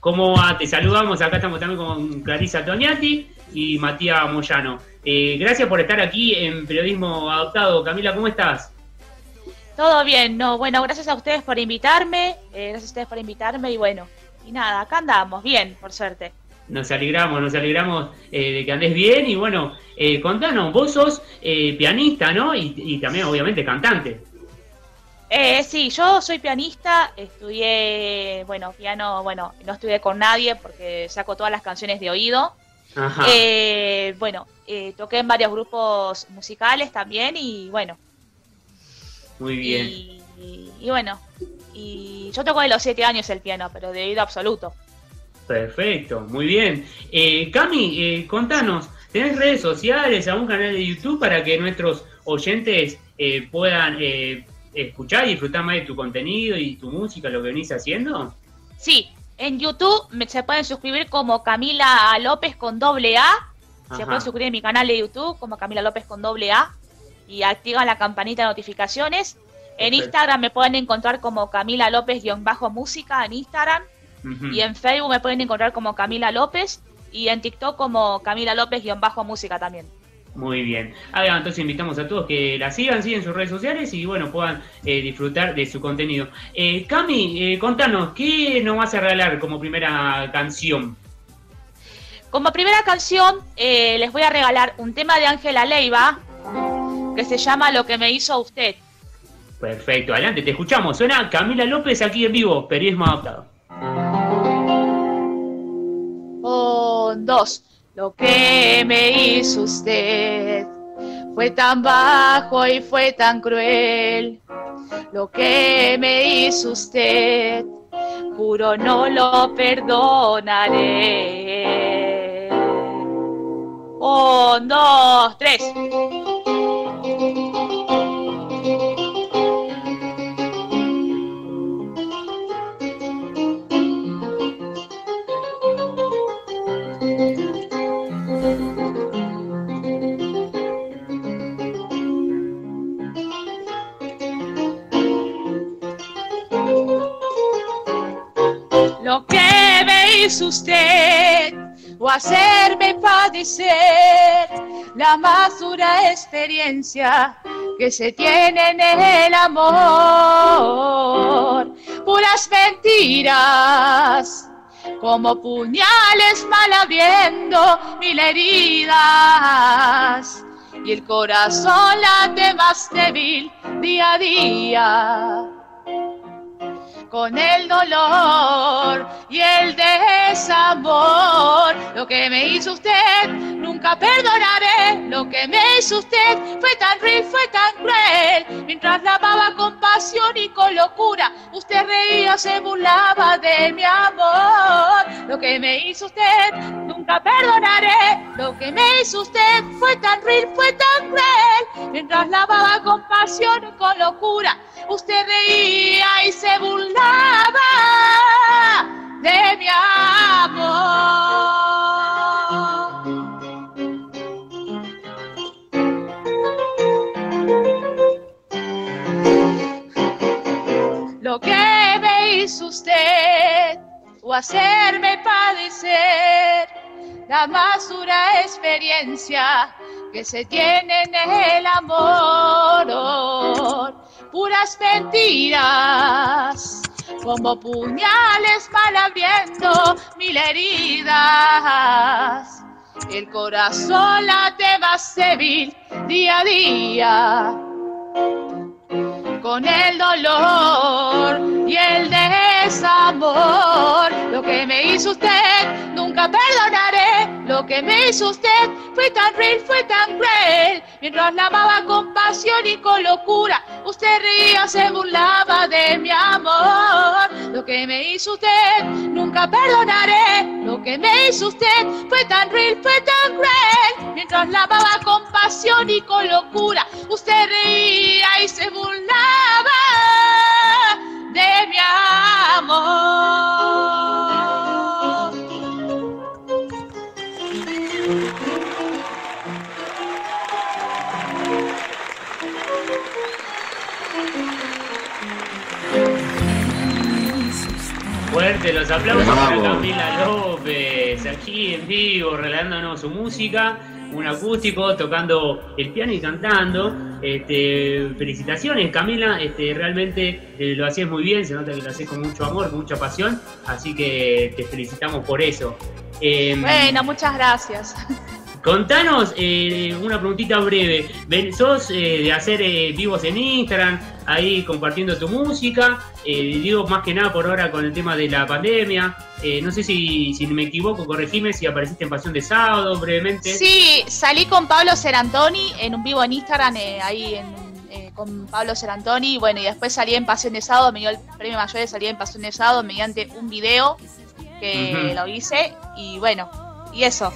[SPEAKER 1] ¿Cómo Te saludamos, acá estamos también con Clarisa Toniati y Matías Moyano. Eh, gracias por estar aquí en Periodismo Adoptado. Camila, ¿cómo estás?
[SPEAKER 17] Todo bien, no, bueno, gracias a ustedes por invitarme, eh, gracias a ustedes por invitarme y bueno, y nada, acá andamos, bien, por suerte.
[SPEAKER 1] Nos alegramos, nos alegramos eh, de que andes bien y bueno, eh, contanos, vos sos eh, pianista, ¿no? Y, también obviamente cantante.
[SPEAKER 17] Eh, sí, yo soy pianista, estudié, bueno, piano, bueno, no estudié con nadie porque saco todas las canciones de oído. Ajá. bueno, toqué en varios grupos musicales también y bueno.
[SPEAKER 1] Muy bien.
[SPEAKER 17] y bueno, y yo toco de los siete años el piano, pero de oído absoluto.
[SPEAKER 1] Perfecto, muy bien. Eh, Cami, eh, contanos, ¿tenés redes sociales, algún canal de YouTube para que nuestros oyentes eh, puedan eh, escuchar y disfrutar más de tu contenido y tu música, lo que venís haciendo?
[SPEAKER 17] Sí, en YouTube se pueden suscribir como Camila López con doble A. Se pueden suscribir en mi canal de YouTube como Camila López con doble A y activan la campanita de notificaciones. En Instagram me pueden encontrar como Camila López-música en Instagram. Y en Facebook me pueden encontrar como Camila López. Y en TikTok como Camila López-música también.
[SPEAKER 1] Muy bien. Ah, entonces invitamos a todos que la sigan, sigan sus redes sociales y bueno, puedan eh, disfrutar de su contenido. Eh, Cami, eh, contanos, ¿qué nos vas a regalar como primera canción?
[SPEAKER 17] Como primera canción, les voy a regalar un tema de Ángela Leiva que se llama Lo que me hizo usted.
[SPEAKER 1] Perfecto, adelante, te escuchamos. Suena Camila López aquí en vivo, periodismo adaptado.
[SPEAKER 17] Un, dos. Lo que me hizo usted fue tan bajo y fue tan cruel. Lo que me hizo usted, juro no lo perdonaré. Un, dos, tres. Hizo usted o hacerme padecer la más dura experiencia que se tiene en el amor. Puras mentiras, como puñales mal abriendo mil heridas. Y el corazón late más débil día a día con el dolor y el desamor. Lo que me hizo usted, nunca perdonaré. Lo que me hizo usted fue tan ruin, fue tan cruel. Mientras la amaba con pasión y con locura, usted reía, se burlaba de mi amor. Lo que me hizo usted, nunca perdonaré. Lo que me hizo usted fue tan ruin, fue tan cruel. Mientras la amaba con pasión y con locura, usted reía y se burlaba de mi amor. Lo que me hizo usted o hacerme padecer. La más dura experiencia que se tiene en el amor. Puras mentiras, como puñales mal abriendo mil heridas. El corazón late más débil día a día, con el dolor y el desamor lo que me hizo usted, nunca perdonaré lo que me hizo usted. Fue tan real, fue tan cruel. Mientras la amaba con pasión y con locura, usted reía, se burlaba de mi amor. Lo que me hizo usted, nunca perdonaré. Lo que me hizo usted fue tan real, fue tan cruel. Mientras la amaba con pasión y con locura, usted reía y se burlaba de mi amor.
[SPEAKER 1] Fuerte los aplausos para Camila López, aquí en vivo, regalándonos su música, un acústico, tocando el piano y cantando. Este, felicitaciones Camila, este, realmente eh, lo hacías muy bien, se nota que lo haces con mucho amor, con mucha pasión, así que te felicitamos por eso. Em,
[SPEAKER 17] bueno, muchas gracias.
[SPEAKER 1] Contanos eh, una preguntita breve. Ven, ¿Sos eh, de hacer eh, vivos en Instagram, ahí compartiendo tu música? digo más que nada por ahora con el tema de la pandemia. no sé si, si me equivoco, corregime si apareciste en Pasión de Sábado brevemente.
[SPEAKER 17] Sí, salí con Pablo Serantoni en un vivo en Instagram, ahí con Pablo Serantoni. Bueno, y después salí en Pasión de Sábado, me dio el premio mayor de salir en Pasión de Sábado mediante un video que lo hice. Y bueno, y eso.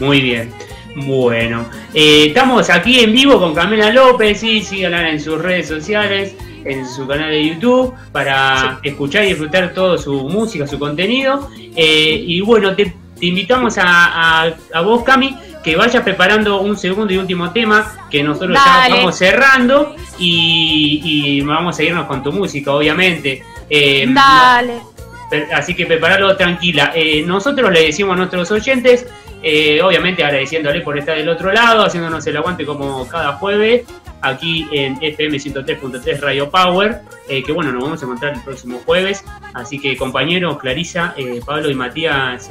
[SPEAKER 1] Muy bien. Bueno, eh, estamos aquí en vivo con Camila López y síganla en sus redes sociales, en su canal de YouTube, para escuchar y disfrutar toda su música, su contenido. Eh, y bueno, te, invitamos a, vos, Cami, que vayas preparando un segundo y último tema que nosotros ya estamos cerrando y, vamos a irnos con tu música, obviamente.
[SPEAKER 17] Eh, Dale.
[SPEAKER 1] así que preparalo tranquila. nosotros le decimos a nuestros oyentes eh, obviamente agradeciéndole por estar del otro lado, haciéndonos el aguante como cada jueves aquí en FM 103.3 Radio Power, eh, que bueno, nos vamos a encontrar el próximo jueves. Así que compañeros, Clarisa, eh, Pablo y Matías,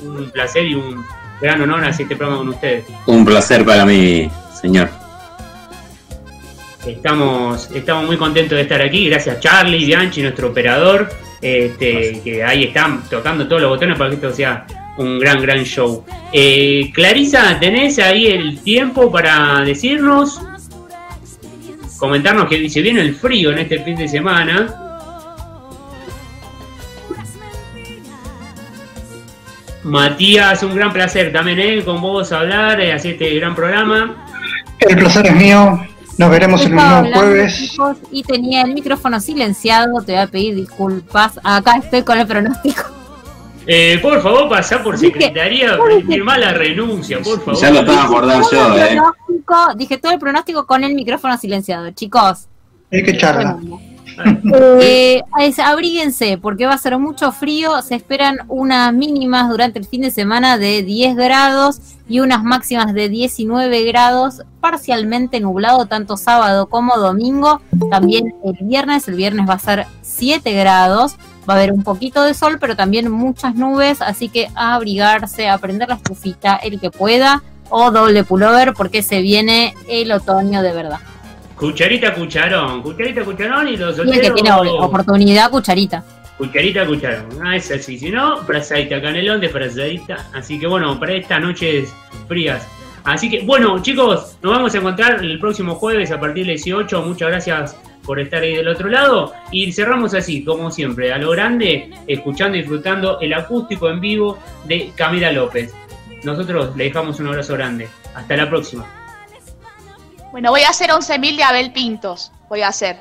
[SPEAKER 1] un placer y un gran honor hacer este programa con ustedes.
[SPEAKER 3] Un placer para mí, señor.
[SPEAKER 1] Estamos, estamos muy contentos de estar aquí, gracias Charlie, Bianchi, nuestro operador, este, que ahí están tocando todos los botones para que esto sea un gran, gran show. Eh, Clarisa, ¿tenés ahí el tiempo para decirnos, comentarnos que se viene el frío en este fin de semana? Matías, un gran placer también ¿eh? con vos hablar, eh, hacer este gran programa.
[SPEAKER 4] El placer es mío. Nos veremos el mismo jueves.
[SPEAKER 2] Y tenía el micrófono silenciado, te voy a pedir disculpas. Acá estoy con el pronóstico.
[SPEAKER 1] Eh, por favor, pasá por secretaría, firmá la renuncia, por favor.
[SPEAKER 3] Ya lo estaba acordando yo, eh.
[SPEAKER 2] Dije todo el pronóstico con el micrófono silenciado, chicos.
[SPEAKER 4] Es que charla.
[SPEAKER 2] Eh, abríguense porque va a ser mucho frío. Se esperan unas mínimas durante el fin de semana de 10 grados y unas máximas de 19 grados, parcialmente nublado tanto sábado como domingo. También el viernes, el viernes va a ser 7 grados. Va a haber un poquito de sol, pero también muchas nubes, así que a abrigarse, a prender la estufita el que pueda, o doble pullover, porque se viene el otoño de verdad.
[SPEAKER 1] Cucharita, cucharón, cucharita, cucharón y los
[SPEAKER 2] otros. Y el que tiene oportunidad, cucharita.
[SPEAKER 1] Cucharita, cucharón. Ah, es así. Si no, frazadita, canelón de frazadita. Así que bueno, para estas noches frías. Así que bueno, chicos, nos vamos a encontrar el próximo jueves a partir del 18. Muchas gracias por estar ahí del otro lado. Y cerramos así, como siempre, a lo grande, escuchando y disfrutando el acústico en vivo de Camila López. Nosotros le dejamos un abrazo grande. Hasta la próxima.
[SPEAKER 17] Bueno, voy a hacer 11.000 de Abel Pintos. Voy a hacer.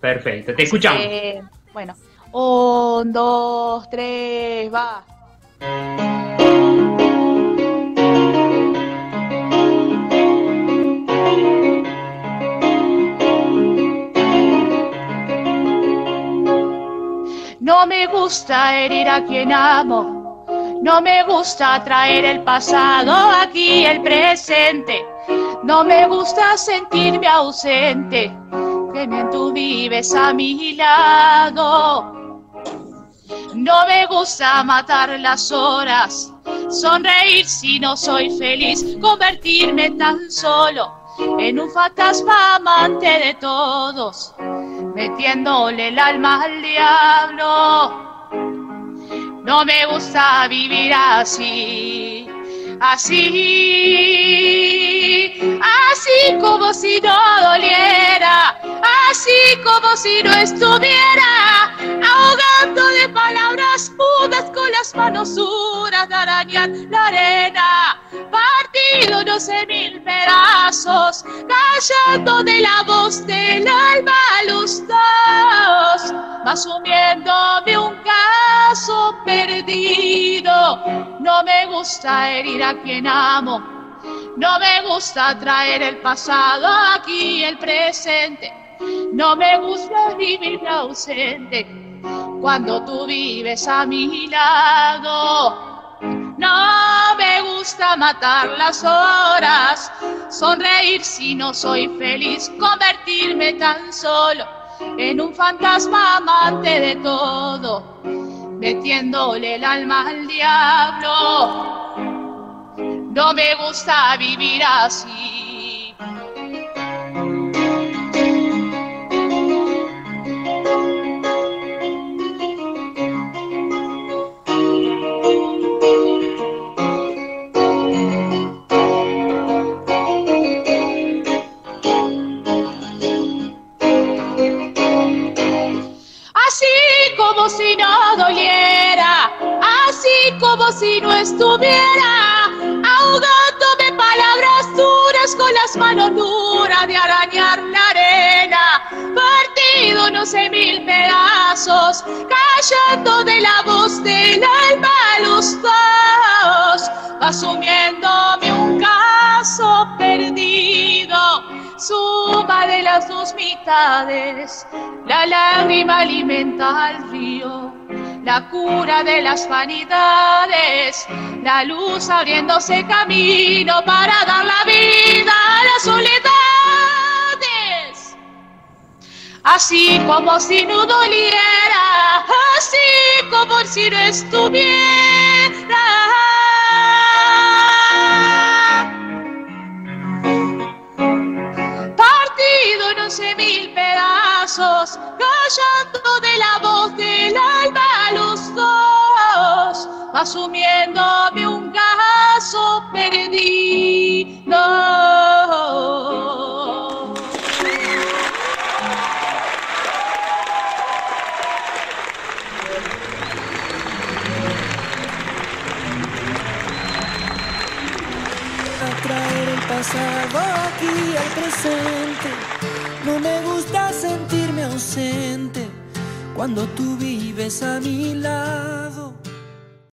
[SPEAKER 1] Perfecto, te escuchamos.
[SPEAKER 17] Eh, bueno, un, dos, tres, va. No me gusta herir a quien amo, no me gusta traer el pasado aquí, el presente, no me gusta sentirme ausente, que mientras tú vives a mi lado. No me gusta matar las horas, sonreír si no soy feliz, convertirme tan solo en un fantasma amante de todos metiéndole el alma al diablo. No me gusta vivir así, así, así como si no doliera, así como si no estuviera ahogando de palabras putas con las manos duras de arañar la arena, partido no sé mil pedazos, callando de la voz del alma los dos, un caso perdido. No me gusta herir a quien amo, no me gusta traer el pasado aquí el presente. No me gusta vivir ausente cuando tú vives a mi lado. No me gusta matar las horas, sonreír si no soy feliz, convertirme tan solo en un fantasma amante de todo, metiéndole el alma al diablo. No me gusta vivir así. Si no doliera, así como si no estuviera, ahogándome palabras duras con las manos duras de arañar la arena, partido no sé mil pedazos, callando de la voz del alma los dos, asumiéndome las dos mitades, la lágrima alimenta al río, la cura de las vanidades, la luz abriéndose camino para dar la vida a las soledades. Así como si no doliera, así como si no estuviera. Sé mil pedazos, callando de la voz del alma los dos, asumiéndome un caso perdido.
[SPEAKER 18] a pasado aquí al presente. Cuando tú vives a mi lado.